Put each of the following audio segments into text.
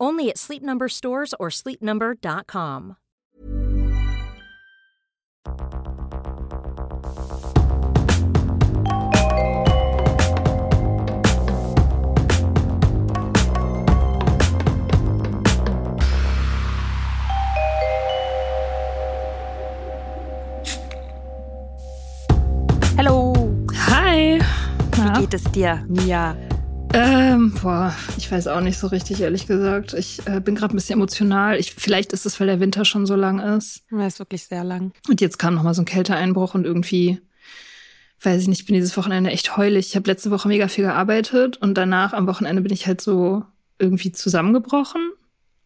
Only at Sleep Number stores or sleepnumber.com. Hello, Hi. wie geht es dir, Mia? Ähm, boah, ich weiß auch nicht so richtig, ehrlich gesagt. Ich äh, bin gerade ein bisschen emotional. Ich, vielleicht ist es, weil der Winter schon so lang ist. Er ist wirklich sehr lang. Und jetzt kam noch mal so ein Kälteeinbruch und irgendwie, weiß ich nicht, ich bin dieses Wochenende echt heulig. Ich habe letzte Woche mega viel gearbeitet und danach am Wochenende bin ich halt so irgendwie zusammengebrochen.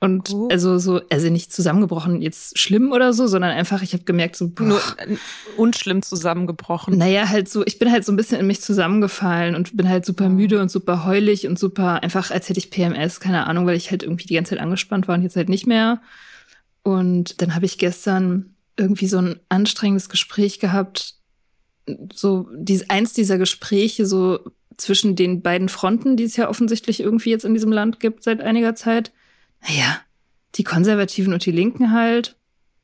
Und Oh. also so, also nicht zusammengebrochen jetzt schlimm oder so, sondern einfach, ich habe gemerkt, so, boah, Nur unschlimm zusammengebrochen. naja, halt so, ich bin halt so ein bisschen in mich zusammengefallen und bin halt super müde und super heulig und super einfach, als hätte ich PMS, keine Ahnung, weil ich halt irgendwie die ganze Zeit angespannt war und jetzt halt nicht mehr. Und dann habe ich gestern irgendwie so ein anstrengendes Gespräch gehabt, so dies, eins dieser Gespräche so zwischen den beiden Fronten, die es ja offensichtlich irgendwie jetzt in diesem Land gibt seit einiger Zeit. Naja, die Konservativen und die Linken halt,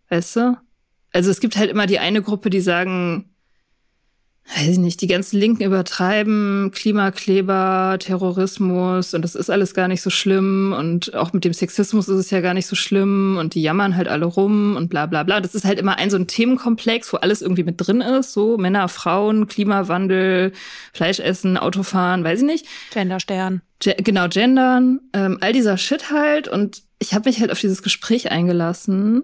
weißt du? Also es gibt halt immer die eine Gruppe, die sagen, weiß ich nicht, die ganzen Linken übertreiben, Klimakleber, Terrorismus und das ist alles gar nicht so schlimm und auch mit dem Sexismus ist es ja gar nicht so schlimm und die jammern halt alle rum und bla bla bla. Das ist halt immer ein so ein Themenkomplex, wo alles irgendwie mit drin ist, so Männer, Frauen, Klimawandel, Fleisch essen, Autofahren, weiß ich nicht. Genderstern. Ge genau, gendern, ähm, all dieser Shit halt. Und ich habe mich halt auf dieses Gespräch eingelassen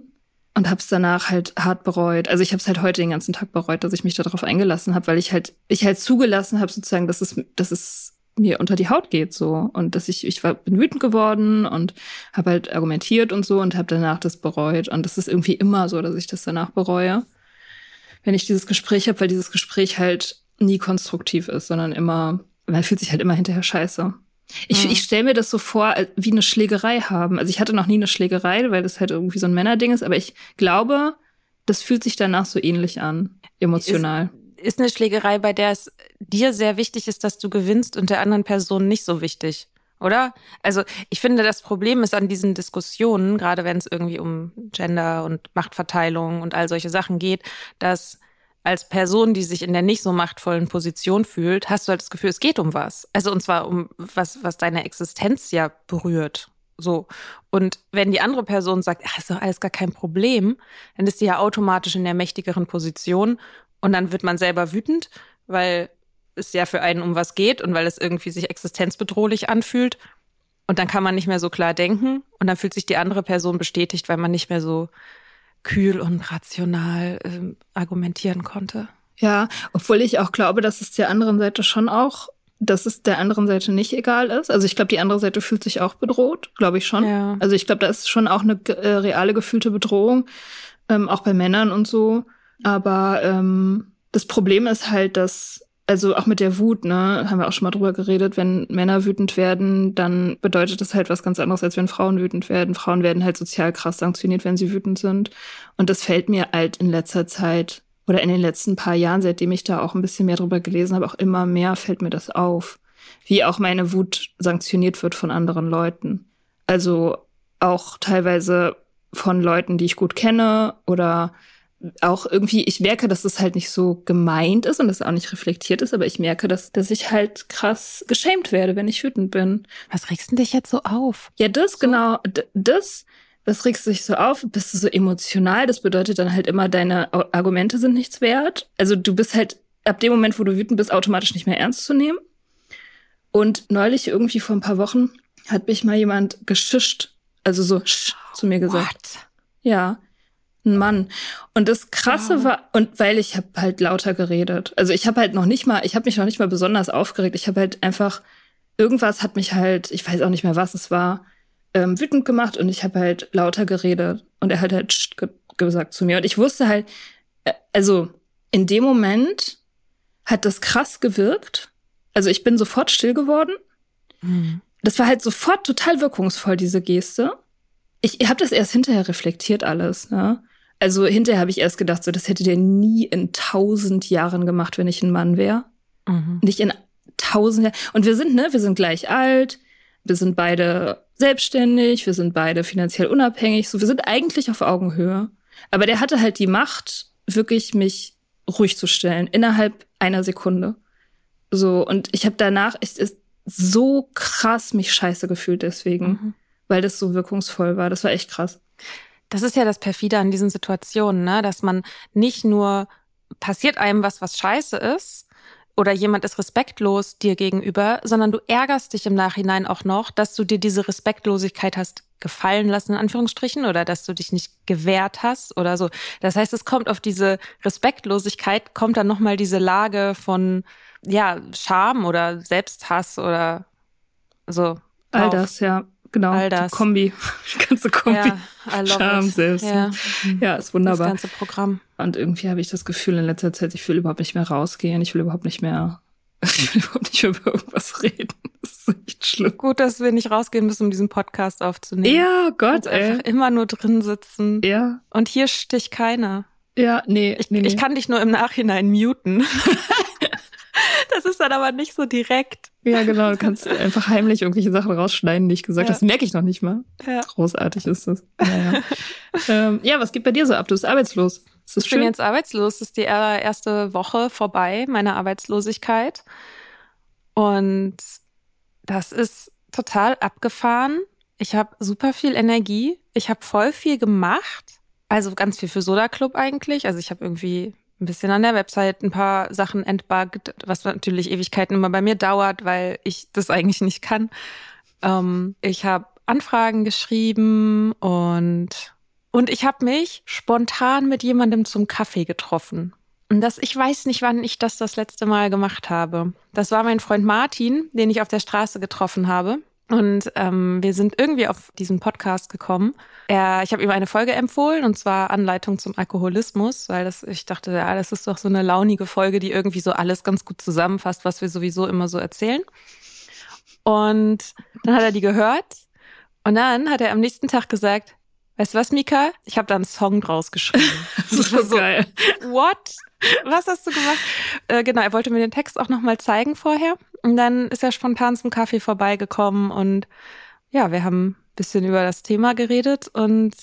und habe es danach halt hart bereut. Also ich habe es halt heute den ganzen Tag bereut, dass ich mich darauf eingelassen habe, weil ich halt ich halt zugelassen habe sozusagen, dass es dass es mir unter die Haut geht so und dass ich ich war bin wütend geworden und habe halt argumentiert und so und habe danach das bereut und das ist irgendwie immer so, dass ich das danach bereue, wenn ich dieses Gespräch habe, weil dieses Gespräch halt nie konstruktiv ist, sondern immer man fühlt sich halt immer hinterher scheiße. Ich, Mhm. ich stelle mir das so vor, als- wie eine Schlägerei haben. Also ich hatte noch nie eine Schlägerei, weil das halt irgendwie so ein Männerding ist, aber ich glaube, das fühlt sich danach so ähnlich an, emotional. Ist eine Schlägerei, bei der es dir sehr wichtig ist, dass du gewinnst und der anderen Person nicht so wichtig, oder? Also ich finde, das Problem ist an diesen Diskussionen, gerade wenn es irgendwie um Gender und Machtverteilung und all solche Sachen geht, dass als Person, die sich in der nicht so machtvollen Position fühlt, hast du halt das Gefühl, es geht um was. Also und zwar um was, was deine Existenz ja berührt. So. Und wenn die andere Person sagt, ach, ist doch alles gar kein Problem, dann ist die ja automatisch in der mächtigeren Position und dann wird man selber wütend, weil es ja für einen um was geht und weil es irgendwie sich existenzbedrohlich anfühlt. Und dann kann man nicht mehr so klar denken und dann fühlt sich die andere Person bestätigt, weil man nicht mehr so kühl und rational äh, argumentieren konnte. Ja, obwohl ich auch glaube, dass es der anderen Seite schon auch, dass es der anderen Seite nicht egal ist. Also ich glaube, die andere Seite fühlt sich auch bedroht, glaube ich schon. Ja. Also ich glaube, da ist schon auch eine äh, reale gefühlte Bedrohung, ähm, auch bei Männern und so. Aber ähm, das Problem ist halt, dass also auch mit der Wut, ne, haben wir auch schon mal drüber geredet, wenn Männer wütend werden, dann bedeutet das halt was ganz anderes, als wenn Frauen wütend werden. Frauen werden halt sozial krass sanktioniert, wenn sie wütend sind. Und das fällt mir halt in letzter Zeit oder in den letzten paar Jahren, seitdem ich da auch ein bisschen mehr drüber gelesen habe, auch immer mehr fällt mir das auf, wie auch meine Wut sanktioniert wird von anderen Leuten. Also auch teilweise von Leuten, die ich gut kenne oder auch irgendwie, ich merke, dass das halt nicht so gemeint ist und das auch nicht reflektiert ist, aber ich merke, dass, dass ich halt krass geschämt werde, wenn ich wütend bin. Was regst denn dich jetzt so auf? Ja, das so? genau, das, was regst du dich so auf? Bist du so emotional? Das bedeutet dann halt immer, deine Argumente sind nichts wert. Also du bist halt ab dem Moment, wo du wütend bist, automatisch nicht mehr ernst zu nehmen. Und neulich irgendwie vor ein paar Wochen hat mich mal jemand geschischt, also so sch zu mir gesagt. What? Ja ein Mann. Und das Krasse wow. war, und weil ich habe halt lauter geredet. Also ich habe halt noch nicht mal, ich habe mich noch nicht mal besonders aufgeregt. Ich habe halt einfach, irgendwas hat mich halt, ich weiß auch nicht mehr, was es war, ähm, wütend gemacht und ich habe halt lauter geredet. Und er hat halt ge gesagt zu mir. Und ich wusste halt, äh, also in dem Moment hat das krass gewirkt. Also ich bin sofort still geworden. Mhm. Das war halt sofort total wirkungsvoll, diese Geste. Ich, ich habe das erst hinterher reflektiert alles. Ne? Also hinterher habe ich erst gedacht, so das hätte der nie in tausend Jahren gemacht, wenn ich ein Mann wäre. Mhm. Nicht in tausend Jahren. Und wir sind, ne, wir sind gleich alt, wir sind beide selbstständig, wir sind beide finanziell unabhängig, so wir sind eigentlich auf Augenhöhe. Aber der hatte halt die Macht, wirklich mich ruhig zu stellen, innerhalb einer Sekunde. So, und ich habe danach ich, ist so krass mich scheiße gefühlt deswegen, mhm. weil das so wirkungsvoll war. Das war echt krass. Das ist ja das perfide an diesen Situationen, ne? dass man nicht nur passiert einem was, was scheiße ist, oder jemand ist respektlos dir gegenüber, sondern du ärgerst dich im Nachhinein auch noch, dass du dir diese Respektlosigkeit hast gefallen lassen, in Anführungsstrichen, oder dass du dich nicht gewehrt hast oder so. Das heißt, es kommt auf diese Respektlosigkeit, kommt dann nochmal diese Lage von, ja, Scham oder Selbsthass oder so. All das, ja. Genau, all das. Kombi, die ganze Kombi. Ja, Charme it. selbst. Ja. ja, ist wunderbar. Das ganze Programm. Und irgendwie habe ich das Gefühl in letzter Zeit, ich will überhaupt nicht mehr rausgehen, ich will überhaupt nicht mehr, ich will überhaupt nicht mehr über irgendwas reden. Das ist echt schlimm. Gut, dass wir nicht rausgehen müssen, um diesen Podcast aufzunehmen. Ja, Gott, ey. Einfach immer nur drin sitzen. Ja. Und hier sticht keiner. Ja, nee. Ich, nee, nee. ich kann dich nur im Nachhinein muten. Das ist dann aber nicht so direkt. Ja, genau. Du kannst einfach heimlich irgendwelche Sachen rausschneiden, die ich gesagt habe. Ja. Das merke ich noch nicht mal. Ja. Großartig ist das. Naja. ähm, ja, was geht bei dir so ab? Du bist arbeitslos. Ist das ich schön? bin jetzt arbeitslos. Das ist die erste Woche vorbei, meiner Arbeitslosigkeit. Und das ist total abgefahren. Ich habe super viel Energie. Ich habe voll viel gemacht. Also ganz viel für Soda Club eigentlich. Also ich habe irgendwie ein bisschen an der Website ein paar Sachen entbuggt, was natürlich Ewigkeiten immer bei mir dauert, weil ich das eigentlich nicht kann. Ähm, ich habe Anfragen geschrieben und und ich habe mich spontan mit jemandem zum Kaffee getroffen. Und das, ich weiß nicht, wann ich das das letzte Mal gemacht habe. Das war mein Freund Martin, den ich auf der Straße getroffen habe. Und ähm, wir sind irgendwie auf diesen Podcast gekommen. Er, ich habe ihm eine Folge empfohlen, und zwar Anleitung zum Alkoholismus, weil das, ich dachte, ja, das ist doch so eine launige Folge, die irgendwie so alles ganz gut zusammenfasst, was wir sowieso immer so erzählen. Und dann hat er die gehört. Und dann hat er am nächsten Tag gesagt, weißt du was, Mika? Ich habe da einen Song draus geschrieben. das ist so geil. What? Was hast du gemacht? Äh, genau, er wollte mir den Text auch nochmal zeigen vorher. Und dann ist er spontan zum Kaffee vorbeigekommen und ja, wir haben ein bisschen über das Thema geredet und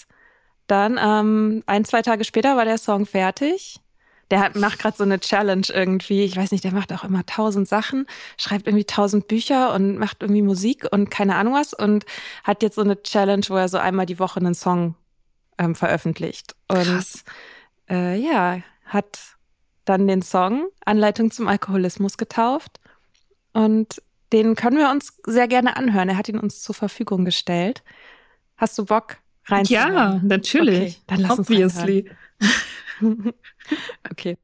dann ähm, ein, zwei Tage später war der Song fertig. Der hat, macht gerade so eine Challenge irgendwie. Ich weiß nicht, der macht auch immer tausend Sachen, schreibt irgendwie tausend Bücher und macht irgendwie Musik und keine Ahnung was und hat jetzt so eine Challenge, wo er so einmal die Woche einen Song ähm, veröffentlicht. Und äh, ja, hat dann den Song Anleitung zum Alkoholismus getauft. Und den können wir uns sehr gerne anhören. Er hat ihn uns zur Verfügung gestellt. Hast du Bock reinzuhören? Ja, natürlich. Okay, dann lass Obviously. uns okay.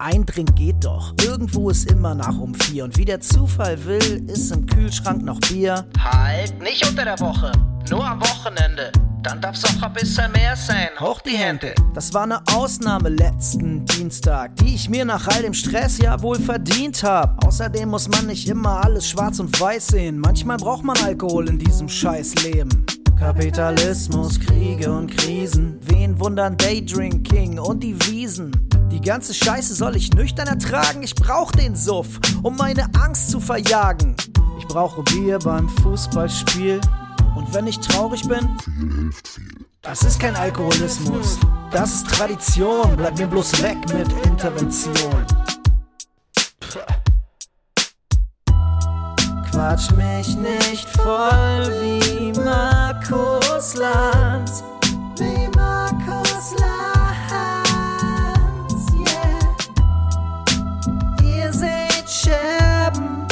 Ein Drink geht doch, irgendwo ist immer nach um vier. Und wie der Zufall will, ist im Kühlschrank noch Bier. Halt, nicht unter der Woche, nur am Wochenende. Dann darf's auch ein bisschen mehr sein. Hoch die Hände. Das war eine Ausnahme letzten Dienstag, die ich mir nach all dem Stress ja wohl verdient hab. Außerdem muss man nicht immer alles schwarz und weiß sehen. Manchmal braucht man Alkohol in diesem Scheißleben. Kapitalismus, Kriege und Krisen. Wen wundern Daydrinking und die Wiesen? Die ganze Scheiße soll ich nüchtern ertragen. Ich brauch den Suff, um meine Angst zu verjagen. Ich brauche Bier beim Fußballspiel. Und wenn ich traurig bin, das ist kein Alkoholismus. Das ist Tradition. Bleib mir bloß weg mit Intervention. Quatsch mich nicht voll wie Markus Lanz. Wie Markus Lanz, yeah. Ihr seht Scherben,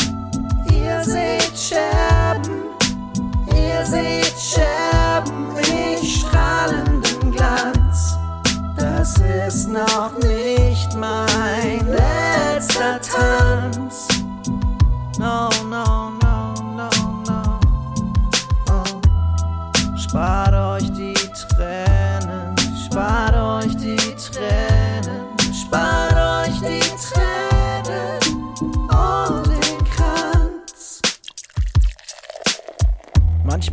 ihr seht Scherben, ihr seht Scherben, ich strahlenden Glanz. Das ist noch nicht mein letzter Tanz. No, no, far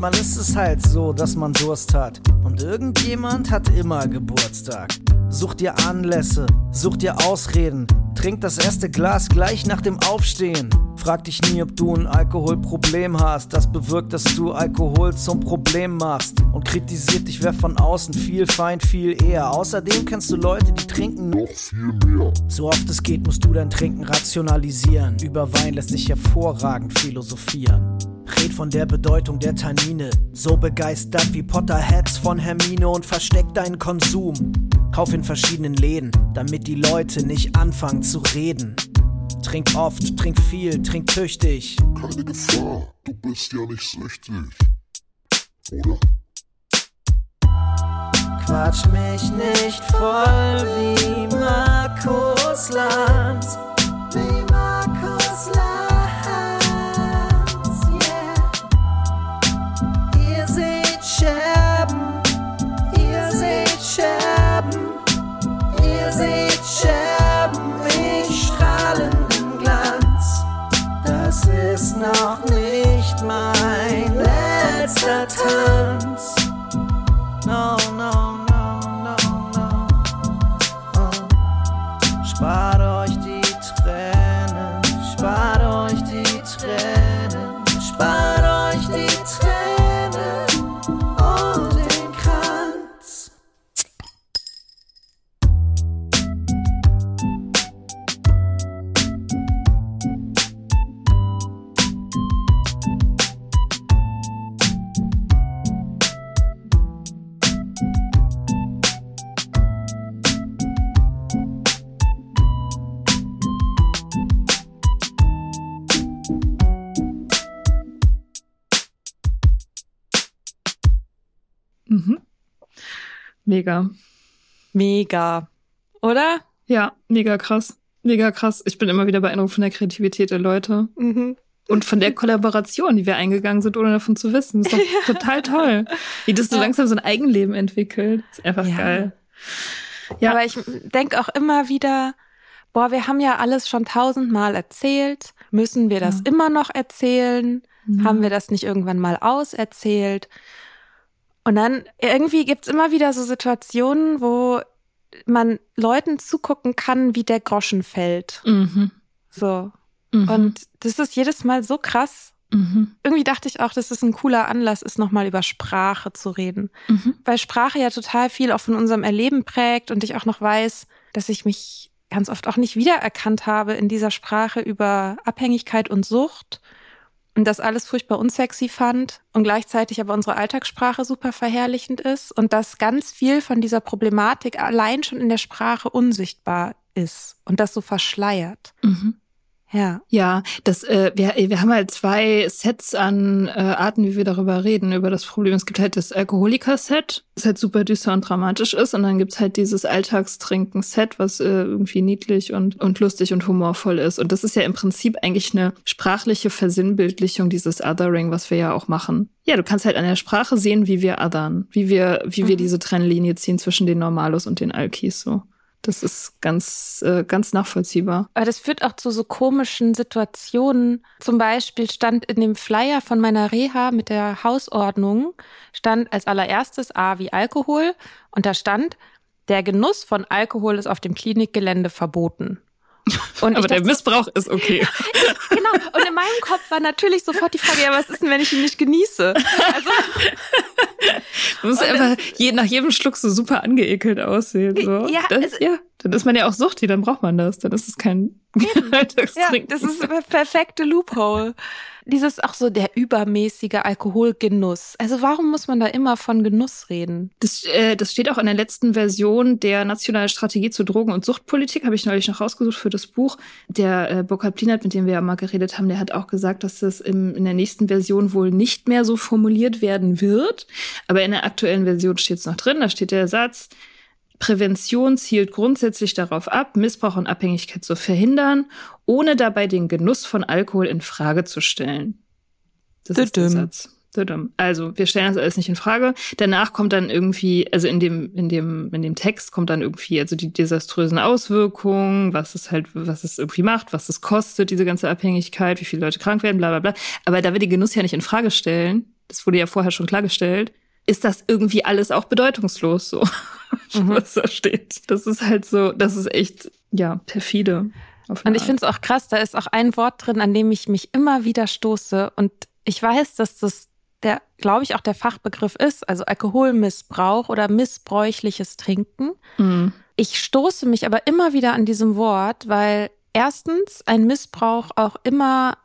Manchmal ist es halt so, dass man Durst hat und irgendjemand hat immer Geburtstag. Such dir Anlässe, such dir Ausreden, trink das erste Glas gleich nach dem Aufstehen. Frag dich nie, ob du ein Alkoholproblem hast. Das bewirkt, dass du Alkohol zum Problem machst. Und kritisiert dich wer von außen viel Feind, viel eher. Außerdem kennst du Leute, die trinken noch viel mehr. So oft es geht, musst du dein Trinken rationalisieren. Über Wein lässt sich hervorragend philosophieren. Red von der Bedeutung der Tannine. So begeistert wie Potterheads von Hermine und versteck deinen Konsum. Kauf in verschiedenen Läden, damit die Leute nicht anfangen zu reden. Trink oft, trink viel, trink tüchtig. Keine Gefahr, du bist ja nicht süchtig. Oder? Quatsch mich nicht voll wie Markus Lanz. Mega. Mega. Oder? Ja, mega krass. Mega krass. Ich bin immer wieder beeindruckt von der Kreativität der Leute. Mhm. Und von der Kollaboration, die wir eingegangen sind, ohne davon zu wissen. Das ist doch total toll. Wie das so Ja. langsam so ein Eigenleben entwickelt. Ist einfach Ja. geil. Ja. Aber ich denke auch immer wieder, boah, wir haben ja alles schon tausendmal erzählt. Müssen wir das Ja. immer noch erzählen? Haben wir das nicht irgendwann mal auserzählt? Und dann irgendwie gibt's immer wieder so Situationen, wo man Leuten zugucken kann, wie der Groschen fällt. Mhm. So. Mhm. Und das ist jedes Mal so krass. Mhm. Irgendwie dachte ich auch, dass es ein cooler Anlass ist, nochmal über Sprache zu reden. Mhm. Weil Sprache ja total viel auch von unserem Erleben prägt und ich auch noch weiß, dass ich mich ganz oft auch nicht wiedererkannt habe in dieser Sprache über Abhängigkeit und Sucht und das alles furchtbar unsexy fand und gleichzeitig aber unsere Alltagssprache super verherrlichend ist und dass ganz viel von dieser Problematik allein schon in der Sprache unsichtbar ist und das so verschleiert. Mhm. Ja. Ja, das, äh, wir, wir haben halt zwei Sets an äh, Arten, wie wir darüber reden, über das Problem. Es gibt halt das Alkoholiker-Set, das halt super düster und dramatisch ist. Und dann gibt's halt dieses Alltagstrinken-Set, was äh, irgendwie niedlich und, und lustig und humorvoll ist. Und das ist ja im Prinzip eigentlich eine sprachliche Versinnbildlichung dieses Othering, was wir ja auch machen. Ja, du kannst halt an der Sprache sehen, wie wir othern, wie wir, wie wir Mhm. diese Trennlinie ziehen zwischen den Normalos und den Alkis so. Das ist ganz, äh, ganz nachvollziehbar. Aber das führt auch zu so komischen Situationen. Zum Beispiel stand in dem Flyer von meiner Reha mit der Hausordnung, stand als allererstes A wie Alkohol und da stand, der Genuss von Alkohol ist auf dem Klinikgelände verboten. Und Aber der dachte, Missbrauch ist okay. genau. Und in meinem Kopf war natürlich sofort die Frage, ja, was ist denn, wenn ich ihn nicht genieße? Also, Du musst einfach je, nach jedem Schluck so super angeekelt aussehen. So. Ja, das, also- ja, dann ist man ja auch suchtig, dann braucht man das. Dann ist es kein ja, Alltagstrinken. das ist perfekte Loophole. Dieses auch so der übermäßige Alkoholgenuss. Also warum muss man da immer von Genuss reden? Das, äh, das steht auch in der letzten Version der Nationalen Strategie zur Drogen- und Suchtpolitik, habe ich neulich noch rausgesucht für das Buch. Der äh, Burkhard Plinert, mit dem wir ja mal geredet haben, der hat auch gesagt, dass das im, in der nächsten Version wohl nicht mehr so formuliert werden wird. Aber in der aktuellen Version steht es noch drin. Da steht der Satz, Prävention zielt grundsätzlich darauf ab, Missbrauch und Abhängigkeit zu verhindern, ohne dabei den Genuss von Alkohol in Frage zu stellen. Das ist der. Satz. Also, wir stellen das alles nicht in Frage. Danach kommt dann irgendwie, also in dem, in dem, in dem Text kommt dann irgendwie, also die desaströsen Auswirkungen, was es halt, was es irgendwie macht, was es kostet, diese ganze Abhängigkeit, wie viele Leute krank werden, bla, bla, bla. Aber da wir den Genuss ja nicht in Frage stellen, das wurde ja vorher schon klargestellt, ist das irgendwie alles auch bedeutungslos, so, was da steht. Das ist halt so, das ist echt, ja, perfide. Und ich finde es auch krass, da ist auch ein Wort drin, an dem ich mich immer wieder stoße. Und ich weiß, dass das der, glaube ich, auch der Fachbegriff ist, also Alkoholmissbrauch oder missbräuchliches Trinken. Mhm. Ich stoße mich aber immer wieder an diesem Wort, weil erstens ein Missbrauch auch immer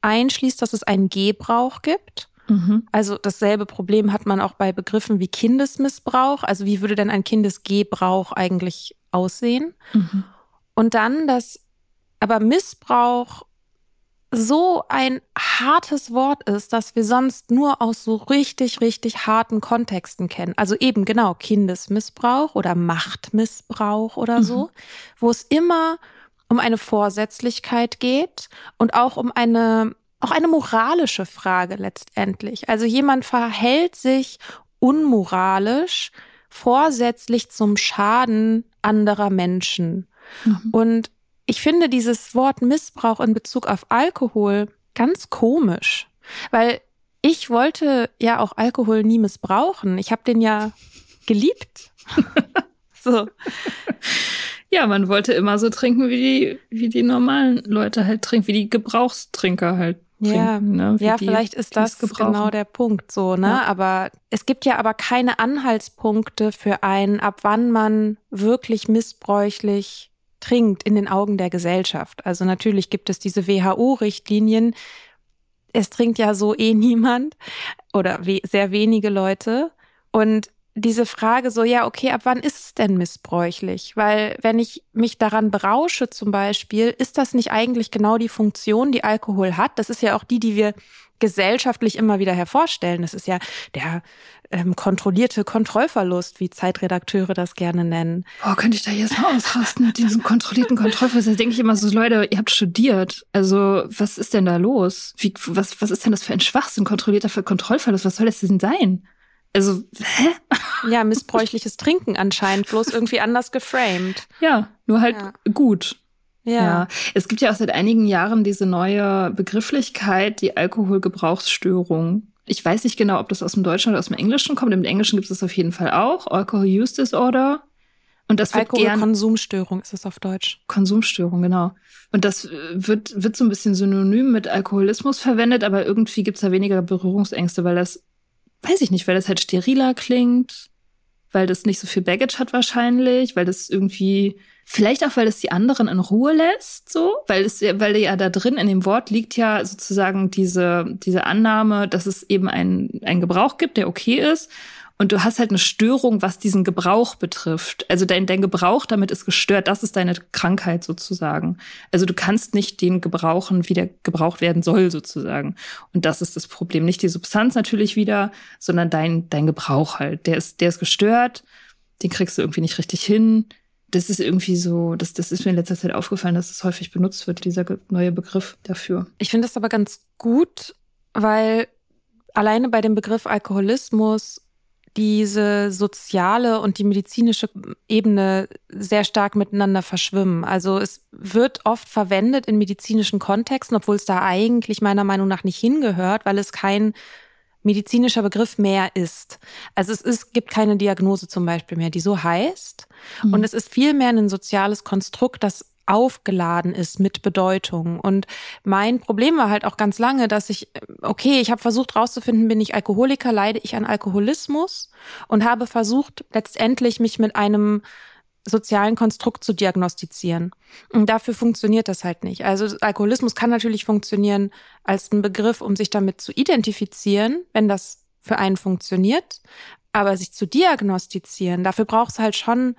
einschließt, dass es einen Gebrauch gibt. Mhm. Also dasselbe Problem hat man auch bei Begriffen wie Kindesmissbrauch. Also wie würde denn ein Kindesgebrauch eigentlich aussehen? Mhm. Und dann, dass aber Missbrauch so ein hartes Wort ist, dass wir sonst nur aus so richtig, richtig harten Kontexten kennen. Also eben genau Kindesmissbrauch oder Machtmissbrauch oder so, wo es immer um eine Vorsätzlichkeit geht und auch um eine, auch eine moralische Frage letztendlich. Also jemand verhält sich unmoralisch, vorsätzlich zum Schaden anderer Menschen. Mhm. Und ich finde dieses Wort Missbrauch in Bezug auf Alkohol ganz komisch, weil ich wollte ja auch Alkohol nie missbrauchen. Ich habe den ja geliebt. so. Ja, man wollte immer so trinken, wie die, wie die normalen Leute halt trinken, wie die Gebrauchstrinker halt Ja, trinken. Ne? Wie ja, die, vielleicht ist das genau der Punkt so, ne? Ja. Aber es gibt ja aber keine Anhaltspunkte für einen, ab wann man wirklich missbräuchlich trinkt in den Augen der Gesellschaft. Also natürlich gibt es diese WHO-Richtlinien. Es trinkt ja so eh niemand oder we sehr wenige Leute. Und diese Frage so, ja, okay, ab wann ist es denn missbräuchlich? Weil wenn ich mich daran berausche zum Beispiel, ist das nicht eigentlich genau die Funktion, die Alkohol hat? Das ist ja auch die, die wir gesellschaftlich immer wieder hervorstellen. Das ist ja der ähm, kontrollierte Kontrollverlust, wie Zeitredakteure das gerne nennen. Boah, könnte ich da jetzt mal ausrasten mit diesem kontrollierten Kontrollverlust? Da denke ich immer so, Leute, ihr habt studiert. Also, was ist denn da los? Wie, was, was ist denn das für ein Schwachsinn? Kontrollierter Kontrollverlust? Was soll das denn sein? Also, hä? Ja, missbräuchliches Trinken anscheinend, bloß irgendwie anders geframed. Ja, nur halt Ja. gut. Ja. Ja. es gibt ja auch seit einigen Jahren diese neue Begrifflichkeit, die Alkoholgebrauchsstörung. Ich weiß nicht genau, ob das aus dem Deutschen oder aus dem Englischen kommt. Im Englischen gibt es das auf jeden Fall auch. Alcohol Use Disorder. Und das wird gern Alkoholkonsumstörung ist es auf Deutsch. Konsumstörung, genau. Und das äh, wird, wird so ein bisschen synonym mit Alkoholismus verwendet, aber irgendwie gibt's da weniger Berührungsängste, weil das, weiß ich nicht, weil das halt steriler klingt, weil das nicht so viel Baggage hat wahrscheinlich, weil das irgendwie, vielleicht auch, weil es die anderen in Ruhe lässt, so, weil es, weil ja da drin in dem Wort liegt ja sozusagen diese, diese Annahme, dass es eben einen, einen Gebrauch gibt, der okay ist und du hast halt eine Störung, was diesen Gebrauch betrifft. Also dein, dein Gebrauch damit ist gestört. Das ist deine Krankheit sozusagen. Also du kannst nicht den gebrauchen, wie der gebraucht werden soll sozusagen. Und das ist das Problem. Nicht die Substanz natürlich wieder, sondern dein, dein Gebrauch halt. Der ist, der ist gestört. Den kriegst du irgendwie nicht richtig hin. Das ist irgendwie so, das, das ist mir in letzter Zeit aufgefallen, dass es das häufig benutzt wird, dieser neue Begriff dafür. Ich finde das aber ganz gut, weil alleine bei dem Begriff Alkoholismus diese soziale und die medizinische Ebene sehr stark miteinander verschwimmen. Also es wird oft verwendet in medizinischen Kontexten, obwohl es da eigentlich meiner Meinung nach nicht hingehört, weil es kein medizinischer Begriff mehr ist. Also es ist, gibt keine Diagnose zum Beispiel mehr, die so heißt. Mhm. Und es ist vielmehr ein soziales Konstrukt, das aufgeladen ist mit Bedeutung. Und mein Problem war halt auch ganz lange, dass ich, okay, ich habe versucht rauszufinden, bin ich Alkoholiker, leide ich an Alkoholismus und habe versucht, letztendlich mich mit einem sozialen Konstrukt zu diagnostizieren. Und dafür funktioniert das halt nicht. Also Alkoholismus kann natürlich funktionieren als ein Begriff, um sich damit zu identifizieren, wenn das für einen funktioniert. Aber sich zu diagnostizieren, dafür braucht es halt schon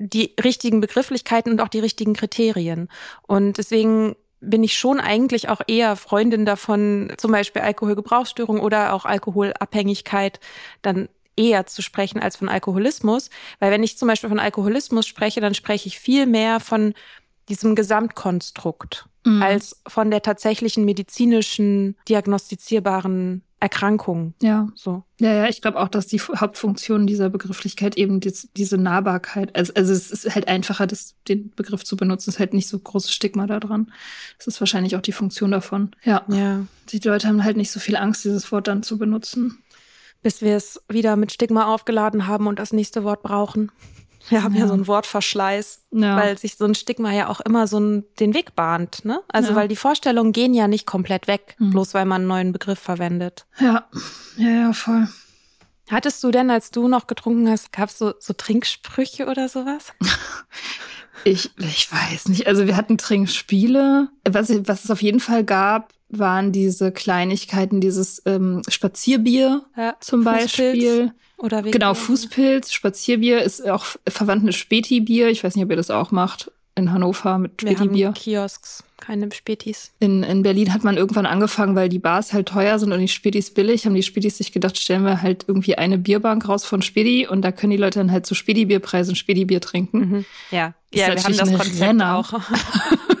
die richtigen Begrifflichkeiten und auch die richtigen Kriterien. Und deswegen bin ich schon eigentlich auch eher Freundin davon, zum Beispiel Alkoholgebrauchsstörung oder auch Alkoholabhängigkeit dann eher zu sprechen als von Alkoholismus. Weil wenn ich zum Beispiel von Alkoholismus spreche, dann spreche ich viel mehr von diesem Gesamtkonstrukt mhm. als von der tatsächlichen medizinischen diagnostizierbaren Erkrankung. Ja. So. Ja, ja, ich glaube auch, dass die Hauptfunktion dieser Begrifflichkeit eben die, diese Nahbarkeit, also, also es ist halt einfacher, das, den Begriff zu benutzen, es ist halt nicht so großes Stigma da dran. Das ist wahrscheinlich auch die Funktion davon. Ja. Ja. Die Leute haben halt nicht so viel Angst, dieses Wort dann zu benutzen. Bis wir es wieder mit Stigma aufgeladen haben und das nächste Wort brauchen. Wir haben ja, ja so einen Wortverschleiß, ja. weil sich so ein Stigma ja auch immer so ein, den Weg bahnt. Ne? Also ja. weil die Vorstellungen gehen ja nicht komplett weg, mhm. bloß weil man einen neuen Begriff verwendet. Ja, ja, ja, voll. Hattest du denn, als du noch getrunken hast, gab es so, so Trinksprüche oder sowas? ich, ich weiß nicht. Also wir hatten Trinkspiele. Was, was es auf jeden Fall gab, waren diese Kleinigkeiten, dieses ähm, Spazierbier ja, zum Beispiel. Oder genau, Fußpilz, Spazierbier ist auch verwandt mit Späti-Bier. Ich weiß nicht, ob ihr das auch macht in Hannover mit Späti-Bier. Wir haben Kiosks, keine Spätis. In, in Berlin hat man irgendwann angefangen, weil die Bars halt teuer sind und die Spätis billig, haben die Spätis sich gedacht, stellen wir halt irgendwie eine Bierbank raus von Späti und da können die Leute dann halt zu Späti-Bierpreisen Späti-Bier trinken. Mhm. Ja, ja wir haben das Konzept Renner. auch.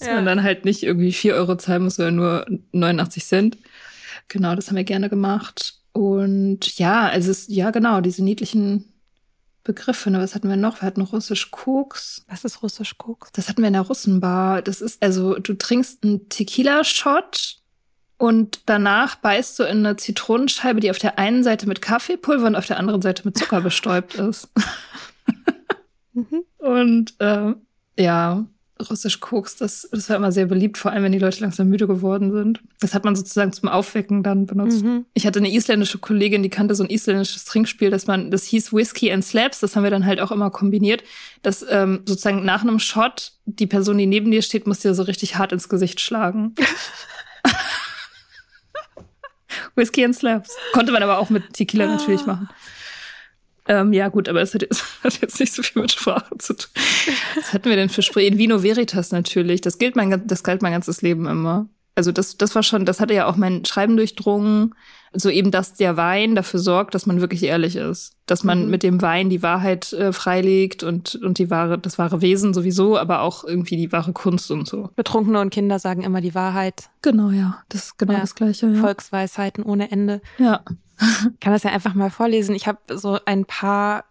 Dass ja. man dann halt nicht irgendwie vier Euro zahlen muss, sondern nur 89 Cent. Genau, das haben wir gerne gemacht. Und ja, also es, ja, genau, diese niedlichen Begriffe. Ne? Was hatten wir noch? Wir hatten russisch Koks. Was ist russisch Koks? Das hatten wir in der Russenbar. Das ist, also du trinkst einen Tequila-Shot und danach beißt du in eine Zitronenscheibe, die auf der einen Seite mit Kaffeepulver und auf der anderen Seite mit Zucker bestäubt ist. mhm. Und äh, ja, russisch Koks, das, das war immer sehr beliebt, vor allem wenn die Leute langsam müde geworden sind. Das hat man sozusagen zum Aufwecken dann benutzt. Mhm. Ich hatte eine isländische Kollegin, die kannte so ein isländisches Trinkspiel, das man, das hieß Whiskey and Slaps, das haben wir dann halt auch immer kombiniert, dass ähm, sozusagen nach einem Shot die Person, die neben dir steht, muss dir so richtig hart ins Gesicht schlagen. Whiskey and Slaps. Konnte man aber auch mit Tequila ah. natürlich machen. Ähm, ja, gut, aber es hat, es hat, jetzt nicht so viel mit Sprache zu tun. Was hatten wir denn für Spree? In Vino Veritas natürlich. Das gilt mein, das galt mein ganzes Leben immer. Also das, das war schon, das hatte ja auch mein Schreiben durchdrungen. So eben, dass der Wein dafür sorgt, dass man wirklich ehrlich ist. Dass man mhm. mit dem Wein die Wahrheit äh, freilegt und, und die wahre, das wahre Wesen sowieso, aber auch irgendwie die wahre Kunst und so. Betrunkene und Kinder sagen immer die Wahrheit. Genau, ja. Das ist genau ja. das Gleiche. Ja. Volksweisheiten ohne Ende. Ja. Ich kann das ja einfach mal vorlesen. Ich habe so ein paar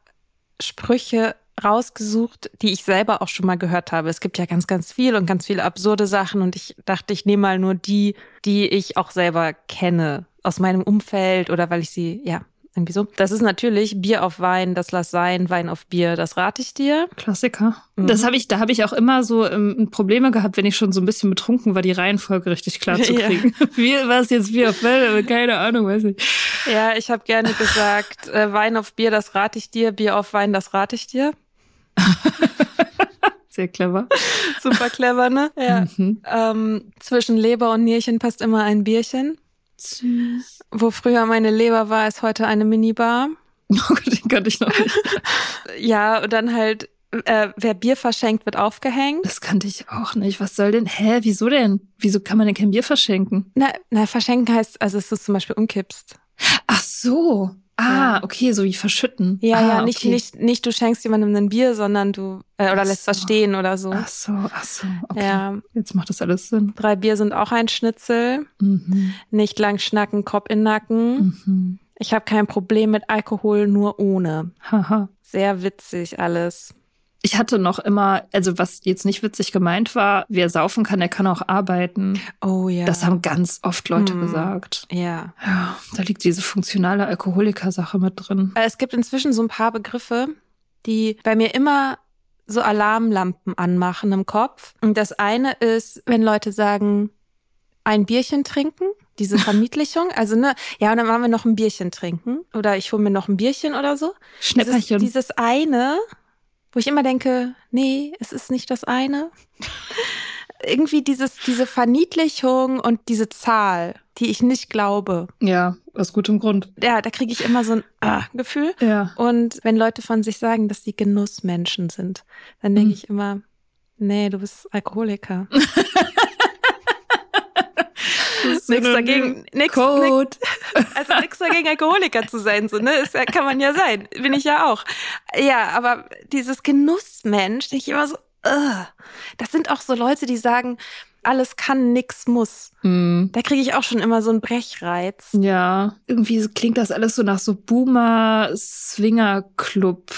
Sprüche rausgesucht, die ich selber auch schon mal gehört habe. Es gibt ja ganz, ganz viel und ganz viele absurde Sachen und ich dachte, ich nehme mal nur die, die ich auch selber kenne aus meinem Umfeld oder weil ich sie ja Irgendwie so. Das ist natürlich Bier auf Wein, das lass sein, Wein auf Bier, das rate ich dir. Klassiker. Mhm. Das habe ich, da habe ich auch immer so ähm, Probleme gehabt, wenn ich schon so ein bisschen betrunken war, die Reihenfolge richtig klar zu Ja. kriegen. Wie war es jetzt Bier auf Wein? Keine Ahnung, weiß ich. Ja, ich habe gerne gesagt, äh, Wein auf Bier, das rate ich dir, Bier auf Wein, das rate ich dir. Sehr clever. Super clever, ne? Ja. Mhm. Ähm, zwischen Leber und Nierchen passt immer ein Bierchen. Süß. Wo früher meine Leber war, ist heute eine Minibar. Oh Gott, den kannte ich noch nicht. Ja, und dann halt, äh, wer Bier verschenkt, wird aufgehängt. Das kannte ich auch nicht. Was soll denn? Hä, wieso denn? Wieso kann man denn kein Bier verschenken? Na, na, verschenken heißt, also es ist zum Beispiel umkippst. Ach so. Ah, okay, so wie verschütten. Ja, ah, ja, nicht, okay. nicht, nicht du schenkst jemandem ein Bier, sondern du, äh, oder Ach lässt so. was stehen oder so. Ach so, ach so, okay. Ja. Jetzt macht das alles Sinn. Drei Bier sind auch ein Schnitzel. Mhm. Nicht lang schnacken, Kopf in Nacken. Mhm. Ich habe kein Problem mit Alkohol, nur ohne. Haha. Sehr witzig alles. Ich hatte noch immer, also was jetzt nicht witzig gemeint war, wer saufen kann, der kann auch arbeiten. Oh ja. Das haben ganz oft Leute Hm. gesagt. ja. Ja, da liegt diese funktionale Alkoholiker-Sache mit drin. Äh, Es gibt inzwischen so ein paar Begriffe, die bei mir immer so Alarmlampen anmachen im Kopf. Und das eine ist, wenn Leute sagen, ein Bierchen trinken, diese Verniedlichung. Also, ne, ja, und dann machen wir noch ein Bierchen trinken. Oder ich hole mir noch ein Bierchen oder so. Schnäpperchen. dieses eine, wo ich immer denke, nee, es ist nicht das eine. Irgendwie dieses, diese Verniedlichung und diese Zahl, die ich nicht glaube. Ja, aus gutem Grund. Ja, da kriege ich immer so ein ah, Gefühl. Ja. Und wenn Leute von sich sagen, dass sie Genussmenschen sind, dann denke Mhm. ich immer, nee, du bist Alkoholiker. Nix dagegen, nix, nix, Code. also nix dagegen Alkoholiker zu sein, so, ne? Ist kann man ja sein. Bin ich ja auch. Ja, aber dieses Genussmensch, denke ich immer so, ugh. das sind auch so Leute, die sagen, alles kann, nix muss. Hm. Da kriege ich auch schon immer so einen Brechreiz. Ja, irgendwie klingt das alles so nach so Boomer Swinger Club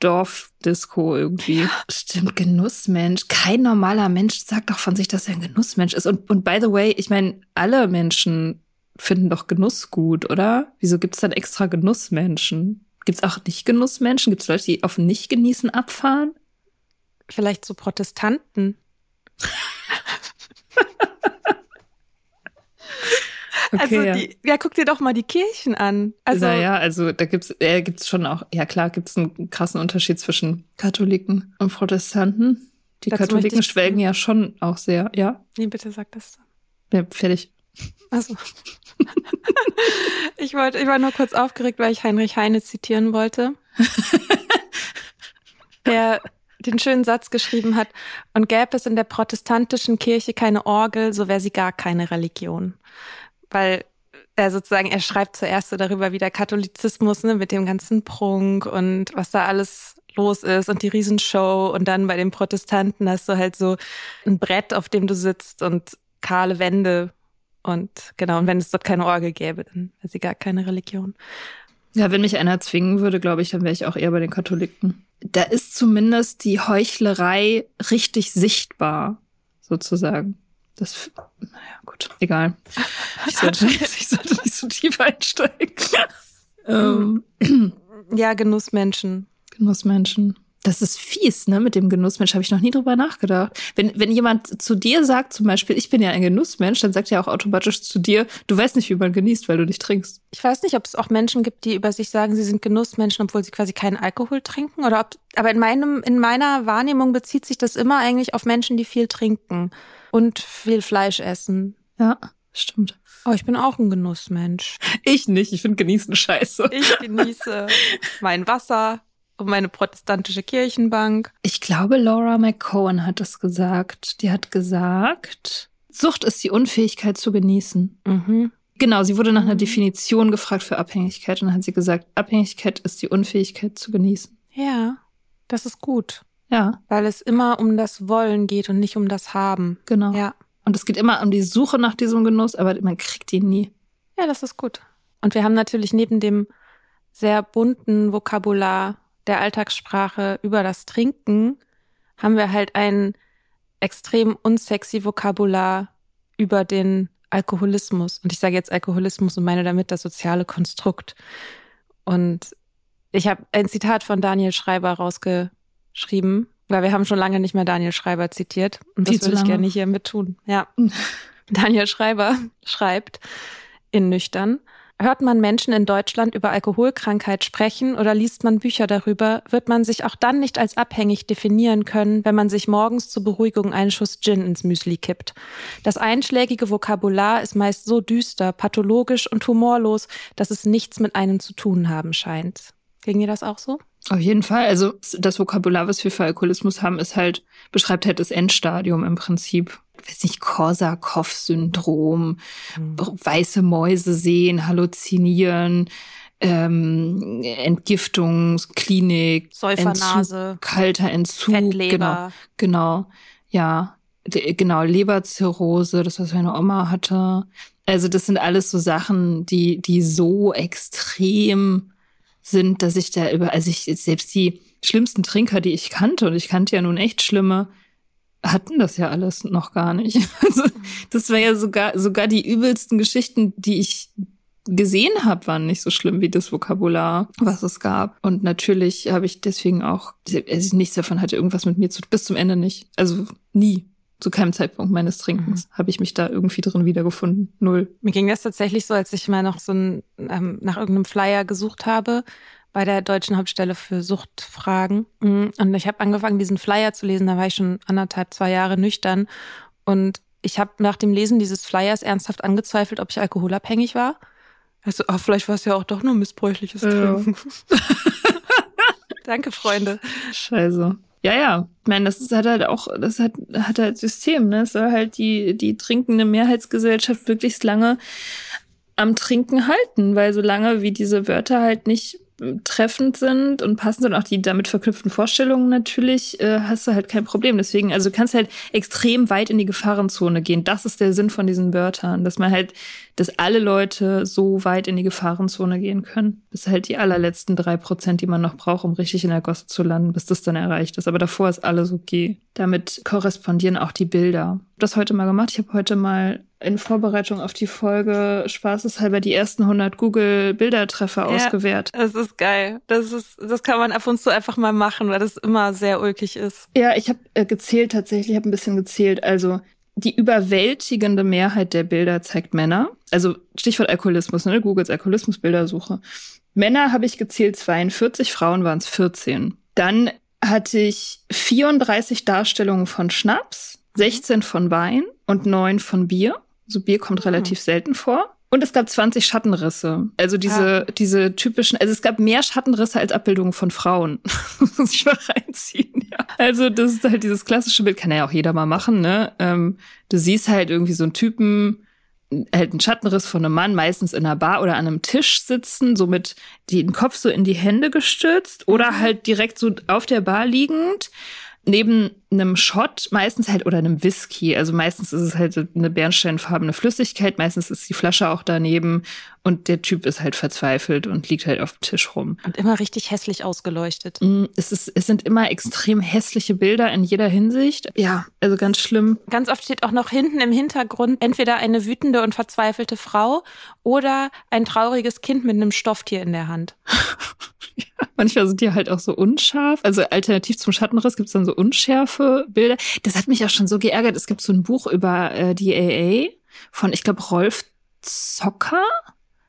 Dorfdisco irgendwie. Stimmt, Genussmensch. Kein normaler Mensch sagt doch von sich, dass er ein Genussmensch ist. Und, und by the way, ich meine, alle Menschen finden doch Genuss gut, oder? Wieso gibt's dann extra Genussmenschen? Gibt's auch nicht Genussmenschen? Gibt's Leute, die auf Nicht-Genießen abfahren? Vielleicht so Protestanten. also ja. die, ja, guck dir doch mal die Kirchen an. Also naja, also da gibt's, äh, gibt's schon auch, ja klar, gibt's einen krassen Unterschied zwischen Katholiken und Protestanten. Die Katholiken schwelgen ja schon auch sehr, ja. nee, bitte sag das. Ja, fertig. Also ich wollte, ich war nur kurz aufgeregt, weil ich Heinrich Heine zitieren wollte. der den schönen Satz geschrieben hat, und gäbe es in der protestantischen Kirche keine Orgel, so wäre sie gar keine Religion. Weil er sozusagen, er schreibt zuerst so darüber, wie der Katholizismus, ne, mit dem ganzen Prunk und was da alles los ist und die Riesenshow und dann bei den Protestanten hast du halt so ein Brett, auf dem du sitzt und kahle Wände und genau, und wenn es dort keine Orgel gäbe, dann wäre sie gar keine Religion. Ja, wenn mich einer zwingen würde, glaube ich, dann wäre ich auch eher bei den Katholiken. Da ist zumindest die Heuchlerei richtig sichtbar, sozusagen. Das, naja, gut, egal. Ich sollte, ich sollte nicht so tief einsteigen. ähm, Ja, Genussmenschen. Genussmenschen. Das ist fies, ne? Mit dem Genussmensch habe ich noch nie drüber nachgedacht. Wenn, wenn jemand zu dir sagt, zum Beispiel, ich bin ja ein Genussmensch, dann sagt er auch automatisch zu dir, du weißt nicht, wie man genießt, weil du nicht trinkst. Ich weiß nicht, ob es auch Menschen gibt, die über sich sagen, sie sind Genussmenschen, obwohl sie quasi keinen Alkohol trinken. Oder ob, aber in meinem, in meiner Wahrnehmung bezieht sich das immer eigentlich auf Menschen, die viel trinken und viel Fleisch essen. Ja, stimmt. Oh, ich bin auch ein Genussmensch. Ich nicht, ich finde Genießen scheiße. Ich genieße mein Wasser und meine protestantische Kirchenbank. Ich glaube, Laura McCohen hat das gesagt. Die hat gesagt, Sucht ist die Unfähigkeit zu genießen. Mhm. Genau, sie wurde nach einer Mhm. Definition gefragt für Abhängigkeit und dann hat sie gesagt, Abhängigkeit ist die Unfähigkeit zu genießen. Ja, das ist gut, Ja, weil es immer um das Wollen geht und nicht um das Haben. genau. Ja, Und es geht immer um die Suche nach diesem Genuss, aber man kriegt ihn nie. ja, das ist gut. Und wir haben natürlich neben dem sehr bunten Vokabular der Alltagssprache über das Trinken, haben wir halt ein extrem unsexy Vokabular über den Alkoholismus. Und ich sage jetzt Alkoholismus und meine damit das soziale Konstrukt. Und ich habe ein Zitat von Daniel Schreiber rausgeschrieben, weil wir haben schon lange nicht mehr Daniel Schreiber zitiert. Und Viel das würde ich gerne hier mit tun. Ja. Daniel Schreiber schreibt in Nüchtern. Hört man Menschen in Deutschland über Alkoholkrankheit sprechen oder liest man Bücher darüber, wird man sich auch dann nicht als abhängig definieren können, wenn man sich morgens zur Beruhigung einen Schuss Gin ins Müsli kippt. Das einschlägige Vokabular ist meist so düster, pathologisch und humorlos, dass es nichts mit einem zu tun haben scheint. Ging dir das auch so? Auf jeden Fall. Also das Vokabular, was wir für Alkoholismus haben, ist halt, beschreibt halt das Endstadium im Prinzip. Ich weiß nicht, Korsakow-Syndrom, weiße Mäuse sehen, halluzinieren, ähm, Entgiftungsklinik, Säufernase, Entzug, kalter Entzug, Fettleber. genau, genau, ja, genau, Leberzirrhose, das was meine Oma hatte. Also das sind alles so Sachen, die die so extrem sind, dass ich da über, also ich selbst die schlimmsten Trinker, die ich kannte, und ich kannte ja nun echt schlimme, hatten das ja alles noch gar nicht. Also das war ja sogar sogar die übelsten Geschichten, die ich gesehen habe, waren nicht so schlimm wie das Vokabular, was es gab. Und natürlich habe ich deswegen auch, also nichts davon hatte irgendwas mit mir zu, bis zum Ende nicht. Also nie. Zu keinem Zeitpunkt meines Trinkens habe ich mich da irgendwie drin wiedergefunden. Null. Mir ging das tatsächlich so, als ich mal noch so ein, ähm, nach irgendeinem Flyer gesucht habe bei der Deutschen Hauptstelle für Suchtfragen. Mm, Und ich habe angefangen, diesen Flyer zu lesen. Da war ich schon anderthalb, zwei Jahre nüchtern. Und ich habe nach dem Lesen dieses Flyers ernsthaft angezweifelt, ob ich alkoholabhängig war. Also, oh, vielleicht war es ja auch doch nur missbräuchliches Ja. Trinken. Danke, Freunde. Scheiße. Ja, ja. Ich meine, das hat halt auch, das hat, hat halt System, ne? Es soll halt die, die trinkende Mehrheitsgesellschaft möglichst lange am Trinken halten, weil solange wie diese Wörter halt nicht treffend sind und passend und auch die damit verknüpften Vorstellungen natürlich, äh, hast du halt kein Problem. Deswegen, also du kannst halt extrem weit in die Gefahrenzone gehen. Das ist der Sinn von diesen Wörtern, dass man halt, dass alle Leute so weit in die Gefahrenzone gehen können, bis halt die allerletzten drei Prozent, die man noch braucht, um richtig in der Gosse zu landen, bis das dann erreicht ist. Aber davor ist alles okay. Damit korrespondieren auch die Bilder. Ich hab das heute mal gemacht. Ich habe heute mal in Vorbereitung auf die Folge spaßeshalber die ersten 100 Google-Bildertreffer Ja. ausgewertet. Das ist geil. Das ist, das kann man ab und zu einfach mal machen, weil das immer sehr ulkig ist. Ja, ich habe äh, gezählt tatsächlich, habe ein bisschen gezählt. Also die überwältigende Mehrheit der Bilder zeigt Männer. Also Stichwort Alkoholismus, ne? Googles Alkoholismus-Bildersuche. Männer habe ich gezählt 42, Frauen waren es 14. Dann hatte ich 34 Darstellungen von Schnaps, 16 von Wein und 9 von Bier. So Bier kommt relativ selten vor. Und es gab 20 Schattenrisse. Also diese, diese typischen, also es gab mehr Schattenrisse als Abbildungen von Frauen. Muss ich mal reinziehen, ja. Also das ist halt dieses klassische Bild, kann ja auch jeder mal machen, ne? Ähm, du siehst halt irgendwie so einen Typen, halt einen Schattenriss von einem Mann, meistens in einer Bar oder an einem Tisch sitzen, so mit den Kopf so in die Hände gestützt oder halt direkt so auf der Bar liegend. Neben einem Shot, meistens halt, oder einem Whisky. Also meistens ist es halt eine bernsteinfarbene Flüssigkeit, meistens ist die Flasche auch daneben und der Typ ist halt verzweifelt und liegt halt auf dem Tisch rum. Und immer richtig hässlich ausgeleuchtet. Mm, Es, ist, es sind immer extrem hässliche Bilder in jeder Hinsicht. Ja, also ganz schlimm. Ganz oft steht auch noch hinten im Hintergrund entweder eine wütende und verzweifelte Frau oder ein trauriges Kind mit einem Stofftier in der Hand. Manchmal sind die halt auch so unscharf. Also alternativ zum Schattenriss gibt es dann so unschärfe Bilder. Das hat mich auch schon so geärgert. Es gibt so ein Buch über äh, die AA von, ich glaube, Rolf Zocker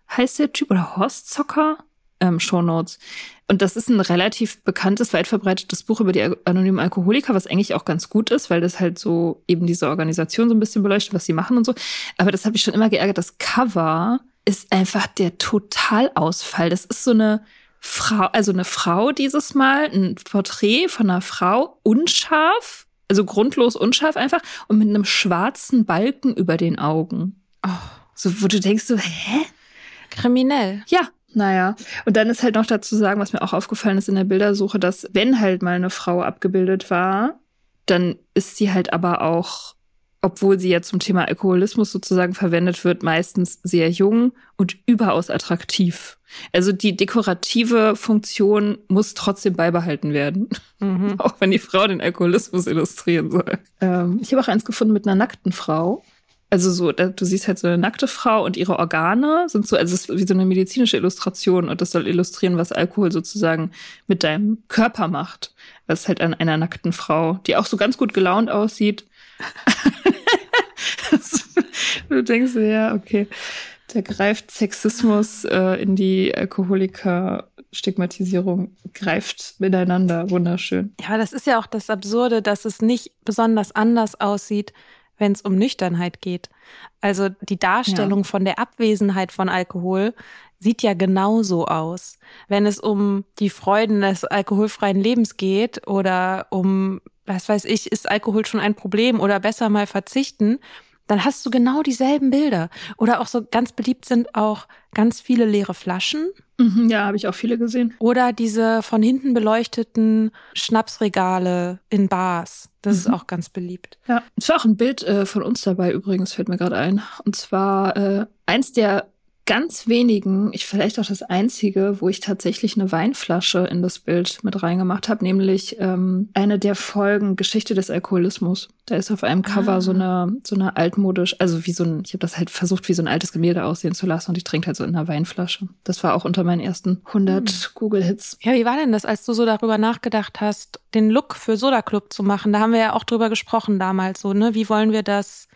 heißt der Typ oder Horst Zocker. Ähm, Shownotes. Und das ist ein relativ bekanntes, weit verbreitetes Buch über die anonymen Alkoholiker, was eigentlich auch ganz gut ist, weil das halt so eben diese Organisation so ein bisschen beleuchtet, was sie machen und so. Aber das habe ich schon immer geärgert. Das Cover ist einfach der Totalausfall. Das ist so eine Frau, also eine Frau dieses Mal, ein Porträt von einer Frau, unscharf, also grundlos unscharf einfach und mit einem schwarzen Balken über den Augen. Oh, So, wo du denkst so, hä? kriminell. Ja, naja. Und dann ist halt noch dazu sagen, was mir auch aufgefallen ist in der Bildersuche, dass wenn halt mal eine Frau abgebildet war, dann ist sie halt aber auch, obwohl sie ja zum Thema Alkoholismus sozusagen verwendet wird, meistens sehr jung und überaus attraktiv. Also die dekorative Funktion muss trotzdem beibehalten werden, Mhm. auch wenn die Frau den Alkoholismus illustrieren soll. Ähm, ich habe auch eins gefunden mit einer nackten Frau. Also so, da, du siehst halt so eine nackte Frau und ihre Organe sind so, also es ist wie so eine medizinische Illustration und das soll illustrieren, was Alkohol sozusagen mit deinem Körper macht. Das ist halt an einer nackten Frau, die auch so ganz gut gelaunt aussieht. du denkst, ja, okay. Da greift Sexismus äh, in die Alkoholiker-Stigmatisierung, greift miteinander. Wunderschön. Ja, das ist ja auch das Absurde, dass es nicht besonders anders aussieht, wenn es um Nüchternheit geht. Also die Darstellung ja. von der Abwesenheit von Alkohol sieht ja genauso aus. Wenn es um die Freuden des alkoholfreien Lebens geht oder um, was weiß ich, ist Alkohol schon ein Problem oder besser mal verzichten, dann hast du genau dieselben Bilder. Oder auch so ganz beliebt sind auch ganz viele leere Flaschen. Mhm, ja, habe ich auch viele gesehen. Oder diese von hinten beleuchteten Schnapsregale in Bars. Das mhm. ist auch ganz beliebt. Ja, es war auch ein Bild äh, von uns dabei übrigens, fällt mir gerade ein. Und zwar äh, eins der ganz wenigen, ich vielleicht auch das einzige, wo ich tatsächlich eine Weinflasche in das Bild mit reingemacht habe, nämlich ähm, eine der Folgen Geschichte des Alkoholismus. Da ist auf einem Cover ah. so eine so eine altmodisch, also wie so ein, ich habe das halt versucht, wie so ein altes Gemälde aussehen zu lassen und ich trinke halt so in einer Weinflasche. Das war auch unter meinen ersten 100 hm. Google Hits. Ja, wie war denn das, als du so darüber nachgedacht hast, den Look für Soda Club zu machen? Da haben wir ja auch drüber gesprochen damals so, ne? Wie wollen wir das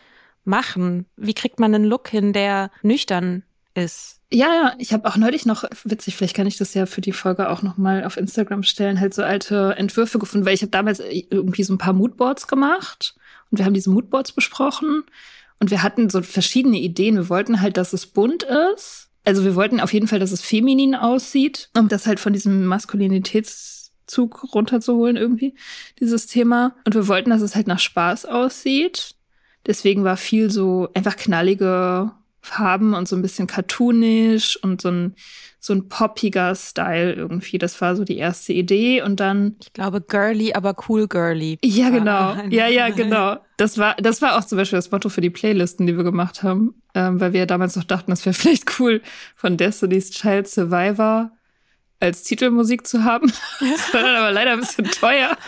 machen? Wie kriegt man einen Look hin, der nüchtern ist. Ja, ich habe auch neulich noch, witzig, vielleicht kann ich das ja für die Folge auch noch mal auf Instagram stellen, halt so alte Entwürfe gefunden, weil ich habe damals irgendwie so ein paar Moodboards gemacht und wir haben diese Moodboards besprochen und wir hatten so verschiedene Ideen. Wir wollten halt, dass es bunt ist. Also wir wollten auf jeden Fall, dass es feminin aussieht, um das halt von diesem Maskulinitätszug runterzuholen irgendwie, dieses Thema. Und wir wollten, dass es halt nach Spaß aussieht. Deswegen war viel so einfach knallige Farben und so ein bisschen cartoonisch und so ein, so ein poppiger Style irgendwie. Das war so die erste Idee und dann. Ich glaube, girly, aber cool girly. Ja, genau. Ja, ja, genau. Das war, das war auch zum Beispiel das Motto für die Playlisten, die wir gemacht haben, ähm, weil wir ja damals noch dachten, das wäre vielleicht cool, von Destiny's Child Survivor als Titelmusik zu haben. Das war dann aber leider ein bisschen teuer.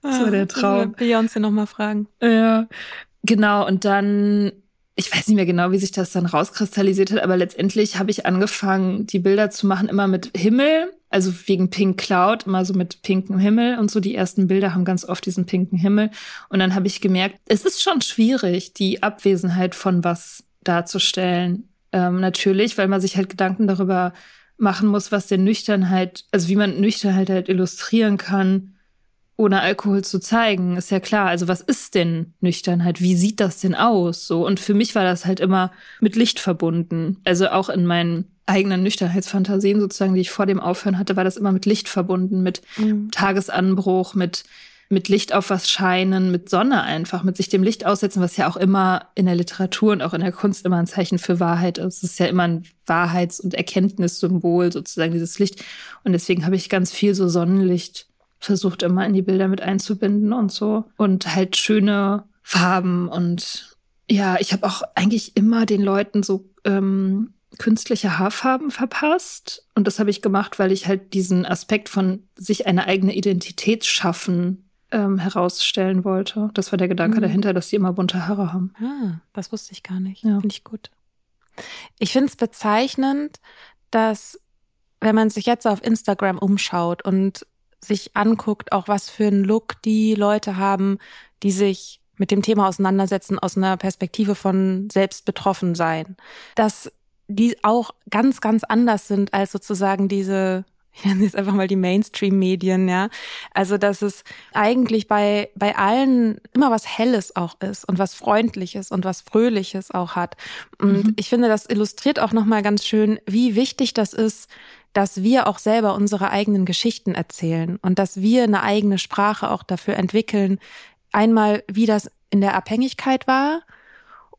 Das war der ah, Traum. Beyoncé noch mal fragen. Ja, genau. Und dann ich weiß nicht mehr genau, wie sich das dann rauskristallisiert hat, aber letztendlich habe ich angefangen, die Bilder zu machen immer mit Himmel, also wegen Pink Cloud, immer so mit pinkem Himmel und so. Die ersten Bilder haben ganz oft diesen pinken Himmel. Und dann habe ich gemerkt, es ist schon schwierig, die Abwesenheit von was darzustellen. Ähm, natürlich, weil man sich halt Gedanken darüber machen muss, was denn Nüchternheit, also wie man Nüchternheit halt illustrieren kann ohne Alkohol zu zeigen, ist ja klar. Also was ist denn Nüchternheit? Wie sieht das denn aus? So und für mich war das halt immer mit Licht verbunden. Also auch in meinen eigenen Nüchternheitsfantasien sozusagen, die ich vor dem Aufhören hatte, war das immer mit Licht verbunden, mit mhm. Tagesanbruch, mit mit Licht auf was scheinen, mit Sonne einfach, mit sich dem Licht aussetzen, was ja auch immer in der Literatur und auch in der Kunst immer ein Zeichen für Wahrheit ist. Es ist ja immer ein Wahrheits- und Erkenntnissymbol sozusagen dieses Licht. Und deswegen habe ich ganz viel so Sonnenlicht versucht immer in die Bilder mit einzubinden und so. Und halt schöne Farben und ja, ich habe auch eigentlich immer den Leuten so ähm, künstliche Haarfarben verpasst. Und das habe ich gemacht, weil ich halt diesen Aspekt von sich eine eigene Identität schaffen ähm, herausstellen wollte. Das war der Gedanke mhm. dahinter, dass sie immer bunte Haare haben. Ah, das wusste ich gar nicht. Ja. Finde ich gut. Ich finde es bezeichnend, dass wenn man sich jetzt auf Instagram umschaut und sich anguckt, auch was für einen Look die Leute haben, die sich mit dem Thema auseinandersetzen aus einer Perspektive von selbst betroffen sein, dass die auch ganz, ganz anders sind als sozusagen diese ich nenne jetzt einfach mal die Mainstream-Medien, ja. Also, dass es eigentlich bei, bei allen immer was Helles auch ist und was Freundliches und was Fröhliches auch hat. Und mhm. ich finde, das illustriert auch nochmal ganz schön, wie wichtig das ist, dass wir auch selber unsere eigenen Geschichten erzählen und dass wir eine eigene Sprache auch dafür entwickeln. Einmal, wie das in der Abhängigkeit war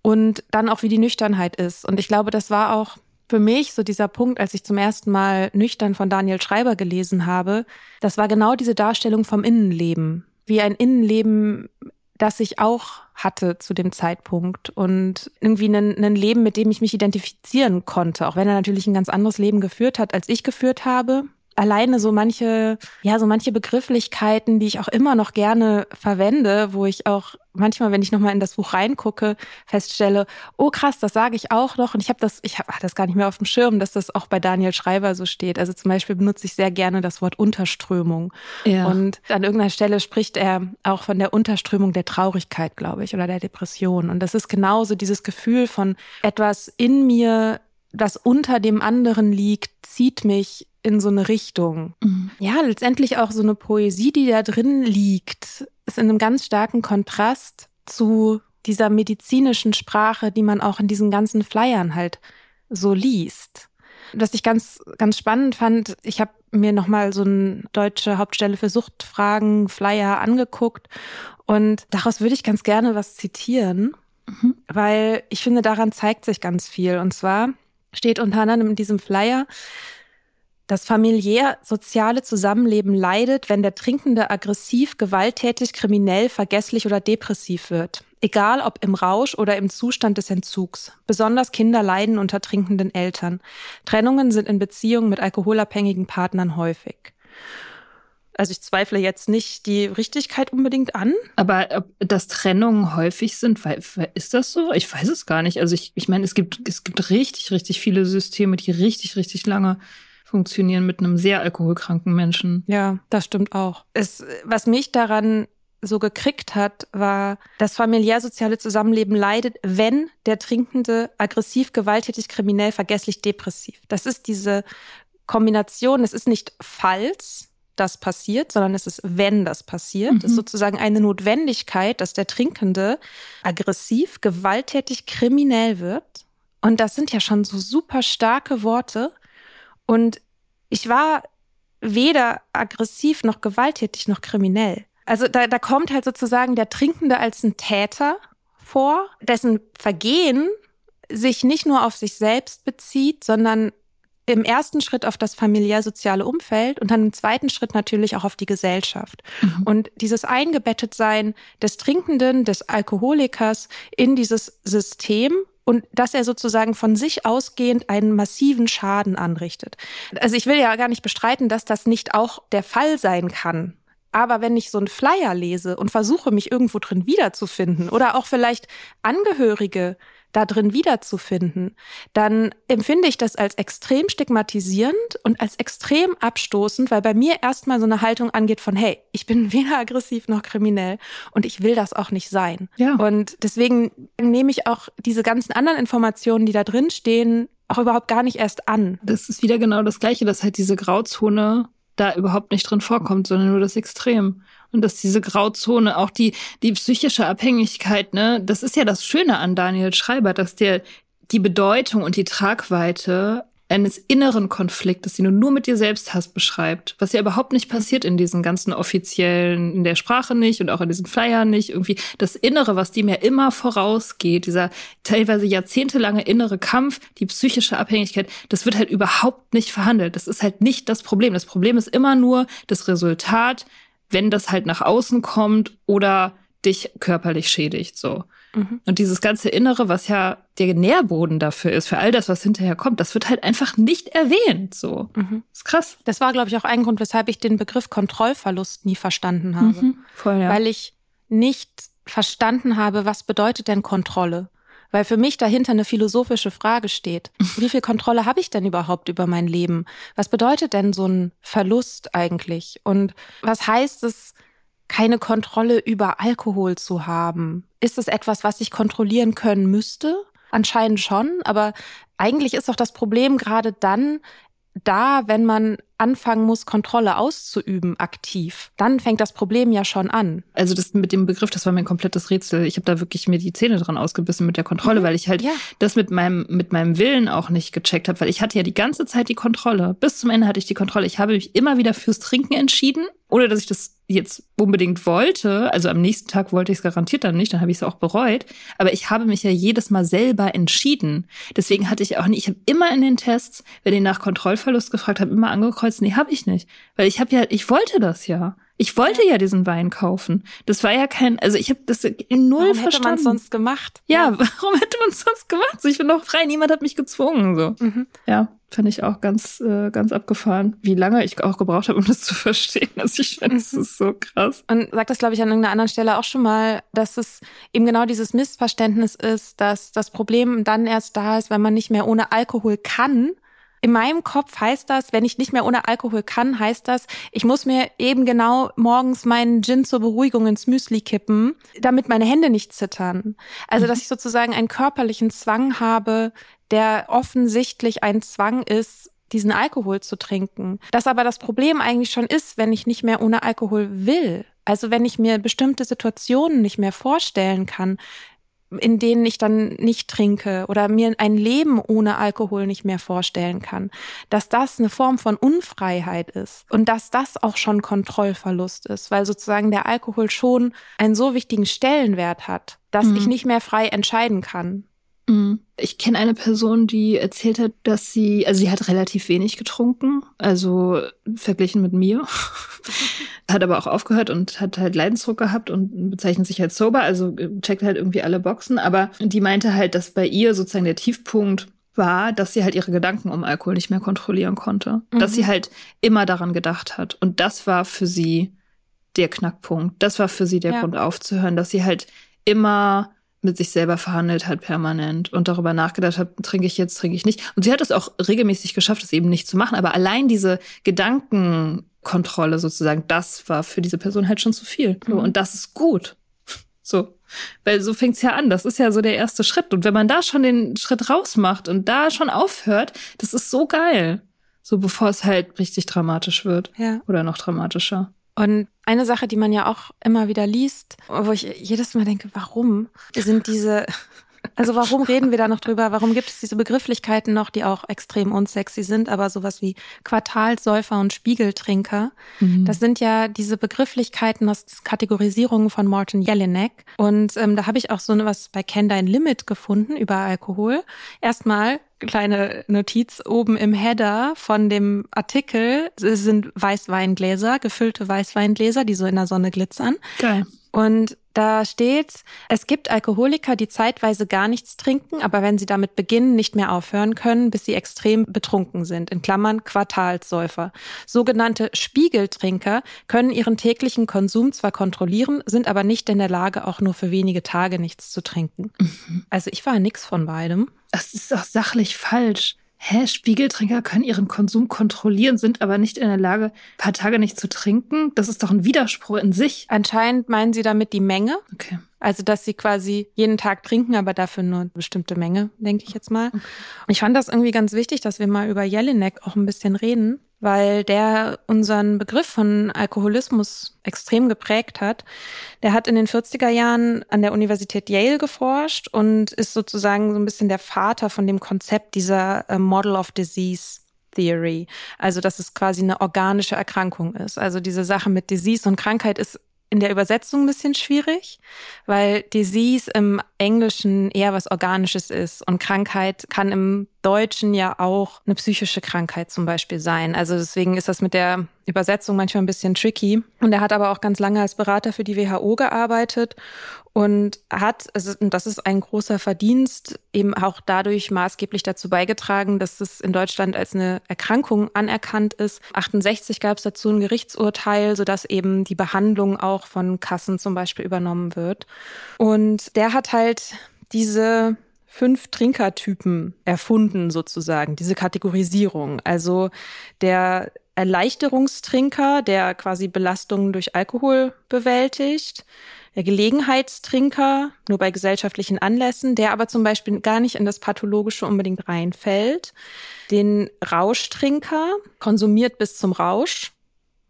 und dann auch, wie die Nüchternheit ist. Und ich glaube, das war auch für mich so dieser Punkt, als ich zum ersten Mal nüchtern von Daniel Schreiber gelesen habe. Das war genau diese Darstellung vom Innenleben. Wie ein Innenleben das ich auch hatte zu dem Zeitpunkt und irgendwie ein, Leben, mit dem ich mich identifizieren konnte, auch wenn er natürlich ein ganz anderes Leben geführt hat, als ich geführt habe. Alleine so manche, ja, so manche Begrifflichkeiten, die ich auch immer noch gerne verwende, wo ich auch manchmal, wenn ich nochmal in das Buch reingucke, feststelle, oh krass, das sage ich auch noch. Und ich habe das, ich habe das gar nicht mehr auf dem Schirm, dass das auch bei Daniel Schreiber so steht. Also zum Beispiel benutze ich sehr gerne das Wort Unterströmung. Ja. Und an irgendeiner Stelle spricht er auch von der Unterströmung der Traurigkeit, glaube ich, oder der Depression. Und das ist genauso dieses Gefühl von etwas in mir, das unter dem anderen liegt, zieht mich in so eine Richtung. Mhm. Ja, letztendlich auch so eine Poesie, die da drin liegt, ist in einem ganz starken Kontrast zu dieser medizinischen Sprache, die man auch in diesen ganzen Flyern halt so liest. Was ich ganz, ganz spannend fand, ich habe mir nochmal so eine deutsche Hauptstelle für Suchtfragen Flyer angeguckt und daraus würde ich ganz gerne was zitieren, mhm. weil ich finde, daran zeigt sich ganz viel. Und zwar steht unter anderem in diesem Flyer, das familiär-soziale Zusammenleben leidet, wenn der Trinkende aggressiv, gewalttätig, kriminell, vergesslich oder depressiv wird. Egal ob im Rausch oder im Zustand des Entzugs. Besonders Kinder leiden unter trinkenden Eltern. Trennungen sind in Beziehungen mit alkoholabhängigen Partnern häufig. Also ich zweifle jetzt nicht die Richtigkeit unbedingt an. Aber ob das Trennungen häufig sind, ist das so? Ich weiß es gar nicht. Also ich, ich meine, es gibt, es gibt richtig, richtig viele Systeme, die richtig, richtig lange funktionieren mit einem sehr alkoholkranken Menschen. Ja, das stimmt auch. Es, was mich daran so gekriegt hat, war, das familiär-soziale Zusammenleben leidet, wenn der Trinkende aggressiv, gewalttätig, kriminell, vergesslich, depressiv. Das ist diese Kombination, es ist nicht falls das passiert, sondern es ist, wenn das passiert. Mhm. Es ist sozusagen eine Notwendigkeit, dass der Trinkende aggressiv, gewalttätig, kriminell wird. Und das sind ja schon so super starke Worte. Und ich war weder aggressiv noch gewalttätig noch kriminell. Also da, da kommt halt sozusagen der Trinkende als ein Täter vor, dessen Vergehen sich nicht nur auf sich selbst bezieht, sondern im ersten Schritt auf das familiär-soziale Umfeld und dann im zweiten Schritt natürlich auch auf die Gesellschaft. Mhm. Und dieses Eingebettetsein des Trinkenden, des Alkoholikers in dieses System und dass er sozusagen von sich ausgehend einen massiven Schaden anrichtet. Also ich will ja gar nicht bestreiten, dass das nicht auch der Fall sein kann. Aber wenn ich so einen Flyer lese und versuche, mich irgendwo drin wiederzufinden oder auch vielleicht Angehörige da drin wiederzufinden, dann empfinde ich das als extrem stigmatisierend und als extrem abstoßend, weil bei mir erstmal so eine Haltung angeht von, hey, ich bin weder aggressiv noch kriminell und ich will das auch nicht sein. Ja. Und deswegen nehme ich auch diese ganzen anderen Informationen, die da drin stehen, auch überhaupt gar nicht erst an. Das ist wieder genau das Gleiche, dass halt diese Grauzone da überhaupt nicht drin vorkommt, sondern nur das Extrem und dass diese Grauzone, auch die, die psychische Abhängigkeit, ne, das ist ja das Schöne an Daniel Schreiber, dass der die Bedeutung und die Tragweite eines inneren Konfliktes, den du nur mit dir selbst hast, beschreibt, was ja überhaupt nicht passiert in diesen ganzen offiziellen, in der Sprache nicht und auch in diesen Flyern nicht, irgendwie das Innere, was dem ja immer vorausgeht, dieser teilweise jahrzehntelange innere Kampf, die psychische Abhängigkeit, das wird halt überhaupt nicht verhandelt. Das ist halt nicht das Problem. Das Problem ist immer nur das Resultat wenn das halt nach außen kommt oder dich körperlich schädigt, so. Mhm. Und dieses ganze Innere, was ja der Nährboden dafür ist, für all das, was hinterher kommt, das wird halt einfach nicht erwähnt, so. Mhm. ist krass. Das war, glaube ich, auch ein Grund, weshalb ich den Begriff Kontrollverlust nie verstanden habe. Mhm. Voll, ja. Weil ich nicht verstanden habe, was bedeutet denn Kontrolle? Weil für mich dahinter eine philosophische Frage steht. Wie viel Kontrolle habe ich denn überhaupt über mein Leben? Was bedeutet denn so ein Verlust eigentlich? Und was heißt es, keine Kontrolle über Alkohol zu haben? Ist es etwas, was ich kontrollieren können müsste? Anscheinend schon, aber eigentlich ist doch das Problem gerade dann da, wenn man anfangen muss, Kontrolle auszuüben, aktiv, dann fängt das Problem ja schon an. Also das mit dem Begriff, das war mir ein komplettes Rätsel. Ich habe da wirklich mir die Zähne dran ausgebissen mit der Kontrolle, mhm. weil ich halt ja. das mit meinem mit meinem Willen auch nicht gecheckt habe, weil ich hatte ja die ganze Zeit die Kontrolle. Bis zum Ende hatte ich die Kontrolle. Ich habe mich immer wieder fürs Trinken entschieden, ohne dass ich das jetzt unbedingt wollte. Also am nächsten Tag wollte ich es garantiert dann nicht, dann habe ich es auch bereut. Aber ich habe mich ja jedes Mal selber entschieden. Deswegen hatte ich auch nicht, ich habe immer in den Tests, wenn ich nach Kontrollverlust gefragt habe, immer angekreuzt, nee, habe ich nicht. Weil ich habe ja, ich wollte das ja. Ich wollte ja diesen Wein kaufen. Das war ja kein, also ich habe das in null Warum verstanden. hätte man sonst gemacht? ja, warum hätte man es sonst gemacht? So, ich bin doch frei, niemand hat mich gezwungen. So. Mhm. Ja, fand ich auch ganz, äh, ganz abgefahren, wie lange ich auch gebraucht habe, um das zu verstehen. Also ich finde, es ist so krass. Und sagt das, glaube ich, an irgendeiner anderen Stelle auch schon mal, dass es eben genau dieses Missverständnis ist, dass das Problem dann erst da ist, wenn man nicht mehr ohne Alkohol kann. In meinem Kopf heißt das, wenn ich nicht mehr ohne Alkohol kann, heißt das, ich muss mir eben genau morgens meinen Gin zur Beruhigung ins Müsli kippen, damit meine Hände nicht zittern. Also, dass ich sozusagen einen körperlichen Zwang habe, der offensichtlich ein Zwang ist, diesen Alkohol zu trinken. Das aber das Problem eigentlich schon ist, wenn ich nicht mehr ohne Alkohol will. Also wenn ich mir bestimmte Situationen nicht mehr vorstellen kann, in denen ich dann nicht trinke oder mir ein Leben ohne Alkohol nicht mehr vorstellen kann, dass das eine Form von Unfreiheit ist und dass das auch schon Kontrollverlust ist, weil sozusagen der Alkohol schon einen so wichtigen Stellenwert hat, dass Mhm. ich nicht mehr frei entscheiden kann. Mhm. Ich kenne eine Person, die erzählt hat, dass sie, also sie hat relativ wenig getrunken, also verglichen mit mir, hat aber auch aufgehört und hat halt Leidensdruck gehabt und bezeichnet sich als sober, also checkt halt irgendwie alle Boxen, aber die meinte halt, dass bei ihr sozusagen der Tiefpunkt war, dass sie halt ihre Gedanken um Alkohol nicht mehr kontrollieren konnte, dass Mhm. sie halt immer daran gedacht hat und das war für sie der Knackpunkt, das war für sie der Ja. Grund aufzuhören, dass sie halt immer mit sich selber verhandelt hat permanent und darüber nachgedacht hat, trinke ich jetzt, trinke ich nicht. Und sie hat es auch regelmäßig geschafft, es eben nicht zu machen. Aber allein diese Gedankenkontrolle sozusagen, das war für diese Person halt schon zu viel. Mhm. und das ist gut. So. Weil so fängt's ja an. Das ist ja so der erste Schritt. Und wenn man da schon den Schritt rausmacht und da schon aufhört, das ist so geil. So bevor es halt richtig dramatisch wird. Ja. Oder noch dramatischer. Und eine Sache, die man ja auch immer wieder liest, wo ich jedes Mal denke, warum sind diese, also warum reden wir da noch drüber? Warum gibt es diese Begrifflichkeiten noch, die auch extrem unsexy sind, aber sowas wie Quartalsäufer und Spiegeltrinker? Mhm. Das sind ja diese Begrifflichkeiten aus Kategorisierungen von Martin Jelinek. Und ähm, da habe ich auch so was bei Dein Limit gefunden über Alkohol. Erstmal kleine Notiz oben im Header von dem Artikel es sind Weißweingläser, gefüllte Weißweingläser, die so in der Sonne glitzern. Geil. Und da steht, es gibt Alkoholiker, die zeitweise gar nichts trinken, aber wenn sie damit beginnen, nicht mehr aufhören können, bis sie extrem betrunken sind. In Klammern Quartalssäufer. Sogenannte Spiegeltrinker können ihren täglichen Konsum zwar kontrollieren, sind aber nicht in der Lage, auch nur für wenige Tage nichts zu trinken. Also ich war nix von beidem. Das ist auch sachlich falsch. Hä, Spiegeltrinker können ihren Konsum kontrollieren, sind aber nicht in der Lage, ein paar Tage nicht zu trinken. Das ist doch ein Widerspruch in sich. Anscheinend meinen sie damit die Menge. Okay. Also, dass sie quasi jeden Tag trinken, aber dafür nur eine bestimmte Menge, denke ich jetzt mal. Und ich fand das irgendwie ganz wichtig, dass wir mal über Jelinek auch ein bisschen reden, weil der unseren Begriff von Alkoholismus extrem geprägt hat. Der hat in den 40er Jahren an der Universität Yale geforscht und ist sozusagen so ein bisschen der Vater von dem Konzept dieser äh, Model of Disease. Theory. Also, dass es quasi eine organische Erkrankung ist. Also diese Sache mit Disease und Krankheit ist in der Übersetzung ein bisschen schwierig, weil Disease im Englischen eher was Organisches ist und Krankheit kann im Deutschen ja auch eine psychische Krankheit zum Beispiel sein. Also deswegen ist das mit der Übersetzung manchmal ein bisschen tricky. Und er hat aber auch ganz lange als Berater für die WHO gearbeitet und hat, also, und das ist ein großer Verdienst, eben auch dadurch maßgeblich dazu beigetragen, dass es in Deutschland als eine Erkrankung anerkannt ist. 68 gab es dazu ein Gerichtsurteil, sodass eben die Behandlung auch von Kassen zum Beispiel übernommen wird. Und der hat halt diese fünf Trinkertypen erfunden, sozusagen, diese Kategorisierung. Also der Erleichterungstrinker, der quasi Belastungen durch Alkohol bewältigt, der Gelegenheitstrinker, nur bei gesellschaftlichen Anlässen, der aber zum Beispiel gar nicht in das Pathologische unbedingt reinfällt, den Rauschtrinker, konsumiert bis zum Rausch,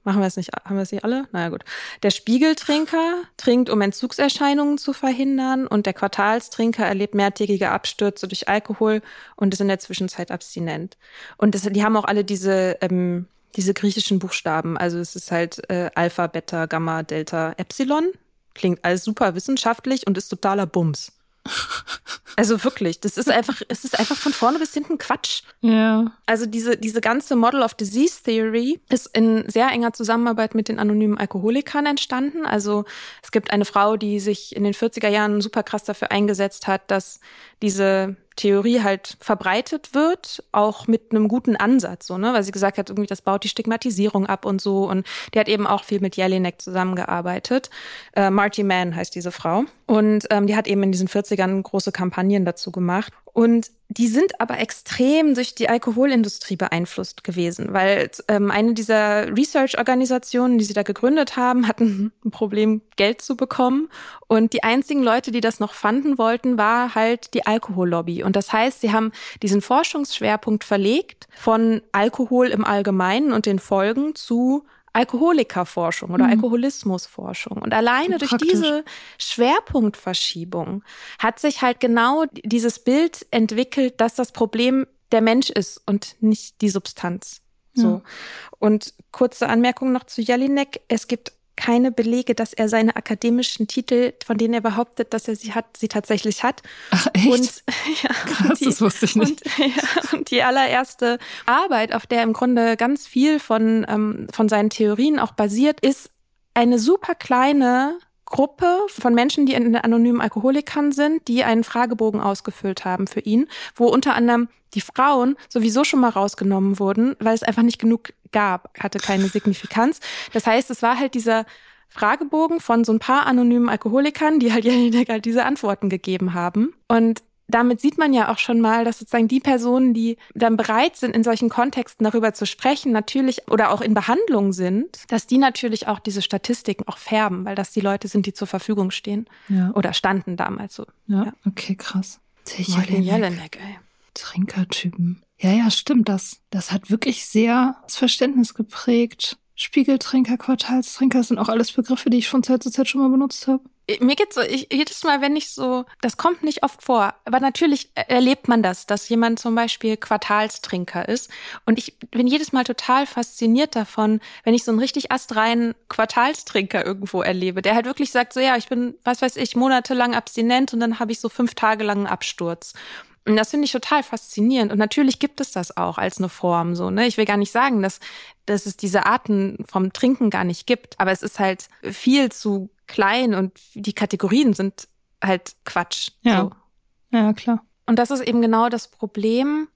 Machen wir es nicht, haben wir es nicht alle? Naja, gut. Der Spiegeltrinker trinkt, um Entzugserscheinungen zu verhindern und der Quartalstrinker erlebt mehrtägige Abstürze durch Alkohol und ist in der Zwischenzeit abstinent. Und das, die haben auch alle diese, ähm, diese griechischen Buchstaben. Also es ist halt äh, Alpha, Beta, Gamma, Delta, Epsilon. Klingt alles super wissenschaftlich und ist totaler Bums. Also wirklich, das ist einfach, es ist einfach von vorne bis hinten Quatsch. Ja. Also diese, diese ganze Model of Disease Theory ist in sehr enger Zusammenarbeit mit den anonymen Alkoholikern entstanden. Also es gibt eine Frau, die sich in den 40er Jahren super krass dafür eingesetzt hat, dass diese Theorie halt verbreitet wird, auch mit einem guten Ansatz, so, ne? Weil sie gesagt hat, irgendwie, das baut die Stigmatisierung ab und so. Und die hat eben auch viel mit Jelinek zusammengearbeitet. Äh, Marty Mann heißt diese Frau. Und ähm, die hat eben in diesen 40ern große Kampagnen dazu gemacht. Und die sind aber extrem durch die Alkoholindustrie beeinflusst gewesen, weil ähm, eine dieser Research-Organisationen, die sie da gegründet haben, hatten ein Problem, Geld zu bekommen. Und die einzigen Leute, die das noch fanden wollten, war halt die Alkohollobby. Und das heißt, sie haben diesen Forschungsschwerpunkt verlegt von Alkohol im Allgemeinen und den Folgen zu Alkoholikerforschung oder mhm. Alkoholismusforschung. Und alleine durch diese Schwerpunktverschiebung hat sich halt genau dieses Bild entwickelt, dass das Problem der Mensch ist und nicht die Substanz. So. Ja. Und kurze Anmerkung noch zu Jelinek. Es gibt keine Belege, dass er seine akademischen Titel, von denen er behauptet, dass er sie hat, sie tatsächlich hat. Ach, echt? Und, ja, Krass, die, das wusste ich nicht. Und, ja, und die allererste Arbeit, auf der im Grunde ganz viel von, ähm, von seinen Theorien auch basiert, ist eine super kleine Gruppe von Menschen, die in anonymen Alkoholikern sind, die einen Fragebogen ausgefüllt haben für ihn, wo unter anderem die Frauen sowieso schon mal rausgenommen wurden, weil es einfach nicht genug gab, hatte keine Signifikanz. Das heißt, es war halt dieser Fragebogen von so ein paar anonymen Alkoholikern, die halt ja diese Antworten gegeben haben. Und damit sieht man ja auch schon mal, dass sozusagen die Personen, die dann bereit sind, in solchen Kontexten darüber zu sprechen, natürlich oder auch in Behandlung sind, dass die natürlich auch diese Statistiken auch färben, weil das die Leute sind, die zur Verfügung stehen ja. oder standen damals so. Ja, ja. okay, krass. Martin Jelinek, ey. Trinkertypen. Ja, ja, stimmt. Das, das hat wirklich sehr das Verständnis geprägt. Spiegeltrinker, Quartalstrinker sind auch alles Begriffe, die ich von Zeit zu Zeit schon mal benutzt habe. Mir geht's so, ich, jedes Mal, wenn ich so, das kommt nicht oft vor, aber natürlich erlebt man das, dass jemand zum Beispiel Quartalstrinker ist. Und ich bin jedes Mal total fasziniert davon, wenn ich so einen richtig astreinen Quartalstrinker irgendwo erlebe, der halt wirklich sagt, so ja, ich bin, was weiß ich, monatelang abstinent und dann habe ich so fünf Tage lang einen Absturz. Und das finde ich total faszinierend. Und natürlich gibt es das auch als eine Form. So, ne? Ich will gar nicht sagen, dass, dass es diese Arten vom Trinken gar nicht gibt. Aber es ist halt viel zu klein und die Kategorien sind halt Quatsch. Ja. So. Ja, klar. Und das ist eben genau das Problem,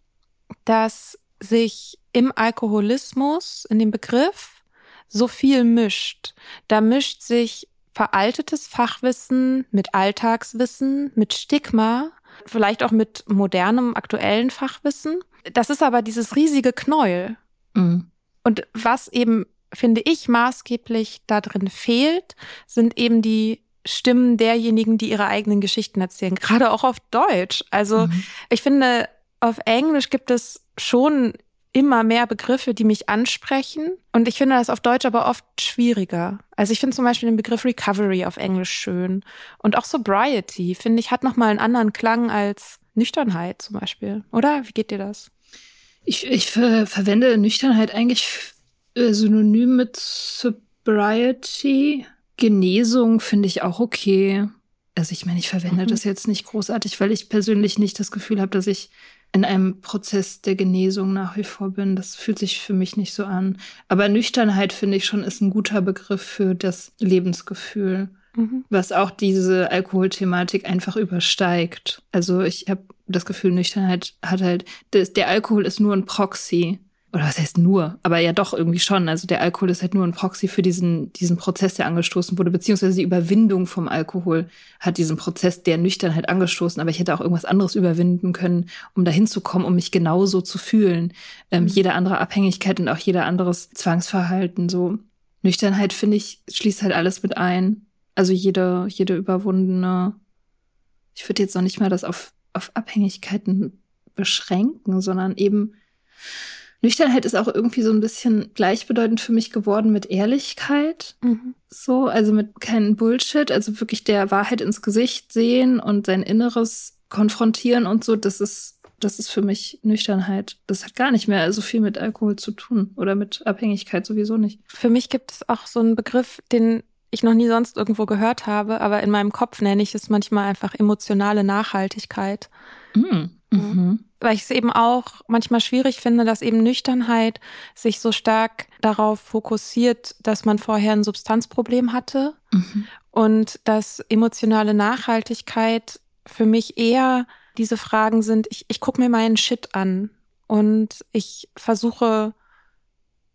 dass sich im Alkoholismus, in dem Begriff, so viel mischt. Da mischt sich veraltetes Fachwissen mit Alltagswissen, mit Stigma vielleicht auch mit modernem, aktuellen Fachwissen. Das ist aber dieses riesige Knäuel. Mhm. Und was eben, finde ich, maßgeblich da drin fehlt, sind eben die Stimmen derjenigen, die ihre eigenen Geschichten erzählen, gerade auch auf Deutsch. Also mhm. ich finde, auf Englisch gibt es schon immer mehr Begriffe, die mich ansprechen. Und ich finde das auf Deutsch aber oft schwieriger. Also ich finde zum Beispiel den Begriff Recovery auf Englisch schön. Und auch Sobriety, finde ich, hat nochmal einen anderen Klang als Nüchternheit zum Beispiel. Oder? Wie geht dir das? Ich, ich ver verwende Nüchternheit eigentlich synonym mit Sobriety. Genesung finde ich auch okay. Also ich meine, ich verwende mhm. das jetzt nicht großartig, weil ich persönlich nicht das Gefühl habe, dass ich in einem Prozess der Genesung nach wie vor bin. Das fühlt sich für mich nicht so an. Aber Nüchternheit, finde ich schon, ist ein guter Begriff für das Lebensgefühl, mhm. was auch diese Alkoholthematik einfach übersteigt. Also ich habe das Gefühl, Nüchternheit hat halt, der Alkohol ist nur ein Proxy oder was heißt nur, aber ja doch irgendwie schon. Also der Alkohol ist halt nur ein Proxy für diesen, diesen Prozess, der angestoßen wurde, beziehungsweise die Überwindung vom Alkohol hat diesen Prozess der Nüchternheit angestoßen. Aber ich hätte auch irgendwas anderes überwinden können, um dahin zu kommen, um mich genauso zu fühlen. Ähm, mhm. Jede andere Abhängigkeit und auch jeder anderes Zwangsverhalten. So Nüchternheit, finde ich, schließt halt alles mit ein. Also jede, jede überwundene, ich würde jetzt noch nicht mal das auf, auf Abhängigkeiten beschränken, sondern eben Nüchternheit ist auch irgendwie so ein bisschen gleichbedeutend für mich geworden mit Ehrlichkeit. Mhm. So, also mit keinem Bullshit, also wirklich der Wahrheit ins Gesicht sehen und sein Inneres konfrontieren und so, das ist, das ist für mich Nüchternheit. Das hat gar nicht mehr so viel mit Alkohol zu tun oder mit Abhängigkeit sowieso nicht. Für mich gibt es auch so einen Begriff, den ich noch nie sonst irgendwo gehört habe, aber in meinem Kopf nenne ich es manchmal einfach emotionale Nachhaltigkeit. Mm. Mhm. Weil ich es eben auch manchmal schwierig finde, dass eben Nüchternheit sich so stark darauf fokussiert, dass man vorher ein Substanzproblem hatte Mhm. und dass emotionale Nachhaltigkeit für mich eher diese Fragen sind, ich, ich gucke mir meinen Shit an und ich versuche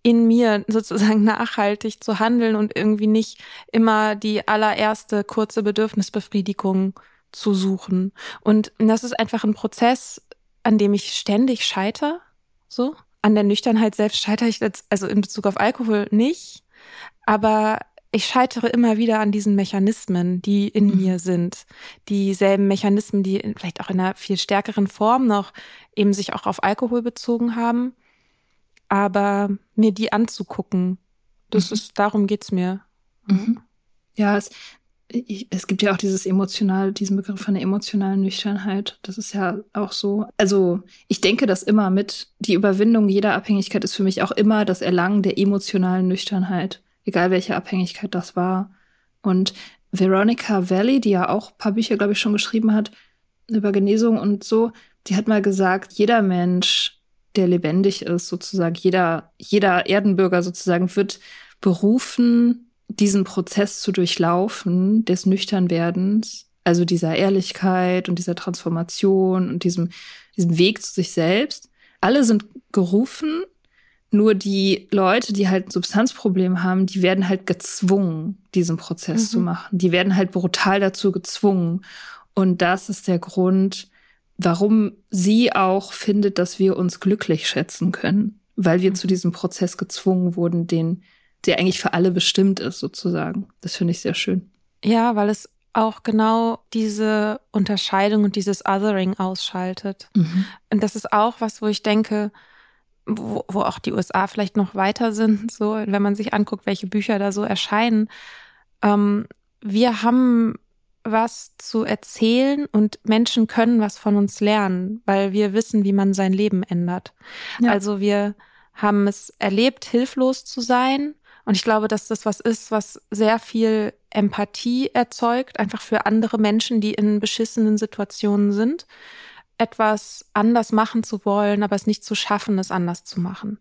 in mir sozusagen nachhaltig zu handeln und irgendwie nicht immer die allererste kurze Bedürfnisbefriedigung zu suchen. Und das ist einfach ein Prozess, an dem ich ständig scheiter. So. An der Nüchternheit selbst scheitere ich jetzt, also in Bezug auf Alkohol nicht. Aber ich scheitere immer wieder an diesen Mechanismen, die in Mhm. mir sind. Dieselben Mechanismen, die in, vielleicht auch in einer viel stärkeren Form noch eben sich auch auf Alkohol bezogen haben. Aber mir die anzugucken, das Mhm. ist, darum geht's mir. Mhm. Ja, es, ich, es gibt ja auch dieses emotional, diesen Begriff von der emotionalen Nüchternheit. Das ist ja auch so. Also ich denke das immer mit. Die Überwindung jeder Abhängigkeit ist für mich auch immer das Erlangen der emotionalen Nüchternheit, egal welche Abhängigkeit das war. Und Veronica Valley, die ja auch ein paar Bücher, glaube ich, schon geschrieben hat über Genesung und so, die hat mal gesagt, jeder Mensch, der lebendig ist, sozusagen, jeder, jeder Erdenbürger sozusagen wird berufen, diesen Prozess zu durchlaufen des Nüchternwerdens, also dieser Ehrlichkeit und dieser Transformation und diesem, diesem Weg zu sich selbst. Alle sind gerufen, nur die Leute, die halt ein Substanzproblem haben, die werden halt gezwungen, diesen Prozess Mhm. zu machen. Die werden halt brutal dazu gezwungen. Und das ist der Grund, warum sie auch findet, dass wir uns glücklich schätzen können, weil wir Mhm. zu diesem Prozess gezwungen wurden, den, der eigentlich für alle bestimmt ist, sozusagen. Das finde ich sehr schön. Ja, weil es auch genau diese Unterscheidung und dieses Othering ausschaltet. Und das ist auch was, wo ich denke, wo, wo auch die USA vielleicht noch weiter sind, so, wenn man sich anguckt, welche Bücher da so erscheinen. Ähm, wir haben was zu erzählen und Menschen können was von uns lernen, weil wir wissen, wie man sein Leben ändert. Ja. Also wir haben es erlebt, hilflos zu sein. Und ich glaube, dass das was ist, was sehr viel Empathie erzeugt, einfach für andere Menschen, die in beschissenen Situationen sind, etwas anders machen zu wollen, aber es nicht zu schaffen, es anders zu machen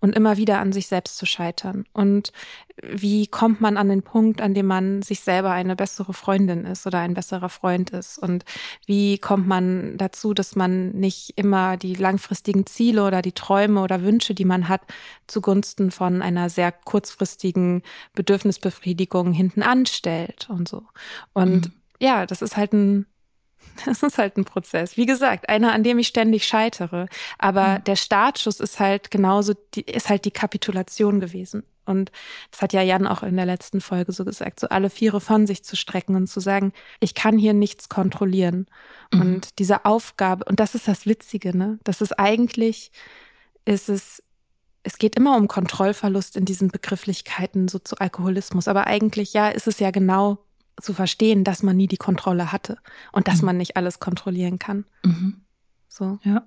und immer wieder an sich selbst zu scheitern. Und wie kommt man an den Punkt, an dem man sich selber eine bessere Freundin ist oder ein besserer Freund ist? Und wie kommt man dazu, dass man nicht immer die langfristigen Ziele oder die Träume oder Wünsche, die man hat, zugunsten von einer sehr kurzfristigen Bedürfnisbefriedigung hinten anstellt und so. Und Mhm. ja, das ist halt ein das ist halt ein Prozess. Wie gesagt, einer, an dem ich ständig scheitere. Aber Mhm. der Startschuss ist halt genauso, die, ist halt die Kapitulation gewesen. Und das hat ja Jan auch in der letzten Folge so gesagt, so alle Viere von sich zu strecken und zu sagen, ich kann hier nichts kontrollieren. Mhm. Und diese Aufgabe, und das ist das Witzige, ne? Das ist eigentlich, ist es, es geht immer um Kontrollverlust in diesen Begrifflichkeiten, so zu Alkoholismus. Aber eigentlich, ja, ist es ja genau zu verstehen, dass man nie die Kontrolle hatte und dass Mhm. man nicht alles kontrollieren kann. Mhm. So. Ja.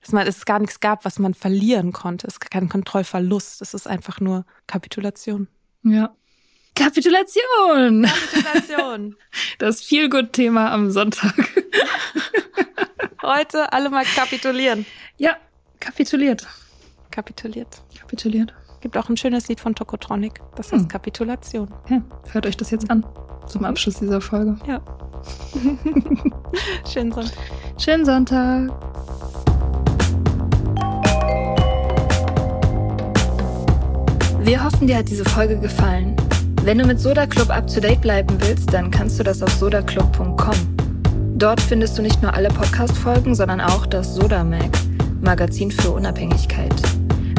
Dass man, es gar nichts gab, was man verlieren konnte. Es ist kein Kontrollverlust. Es ist einfach nur Kapitulation. Ja. Kapitulation! Kapitulation. Das Feel-Good-Thema am Sonntag. Heute alle mal kapitulieren. Ja, kapituliert. Kapituliert. Kapituliert. Gibt auch ein schönes Lied von Tokotronic. Das heißt Hm. Kapitulation. Ja, hört euch das jetzt an. Zum Abschluss dieser Folge. Ja. Schön Sonntag. Schönen Sonntag. Wir hoffen, dir hat diese Folge gefallen. Wenn du mit Soda Club up to date bleiben willst, dann kannst du das auf sodaclub.com. Dort findest du nicht nur alle Podcast-Folgen, sondern auch das Soda Mag, Magazin für Unabhängigkeit.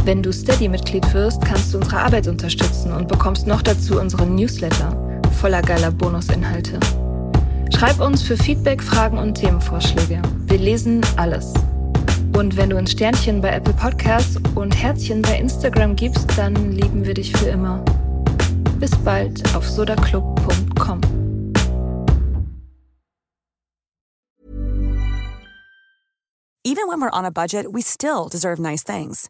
Wenn du Steady-Mitglied wirst, kannst du unsere Arbeit unterstützen und bekommst noch dazu unseren Newsletter voller geiler Bonusinhalte. Schreib uns für Feedback, Fragen und Themenvorschläge. Wir lesen alles. Und wenn du ein Sternchen bei Apple Podcasts und Herzchen bei Instagram gibst, dann lieben wir dich für immer. Bis bald auf sodaclub.com. Even when we're on a budget, we still deserve nice things.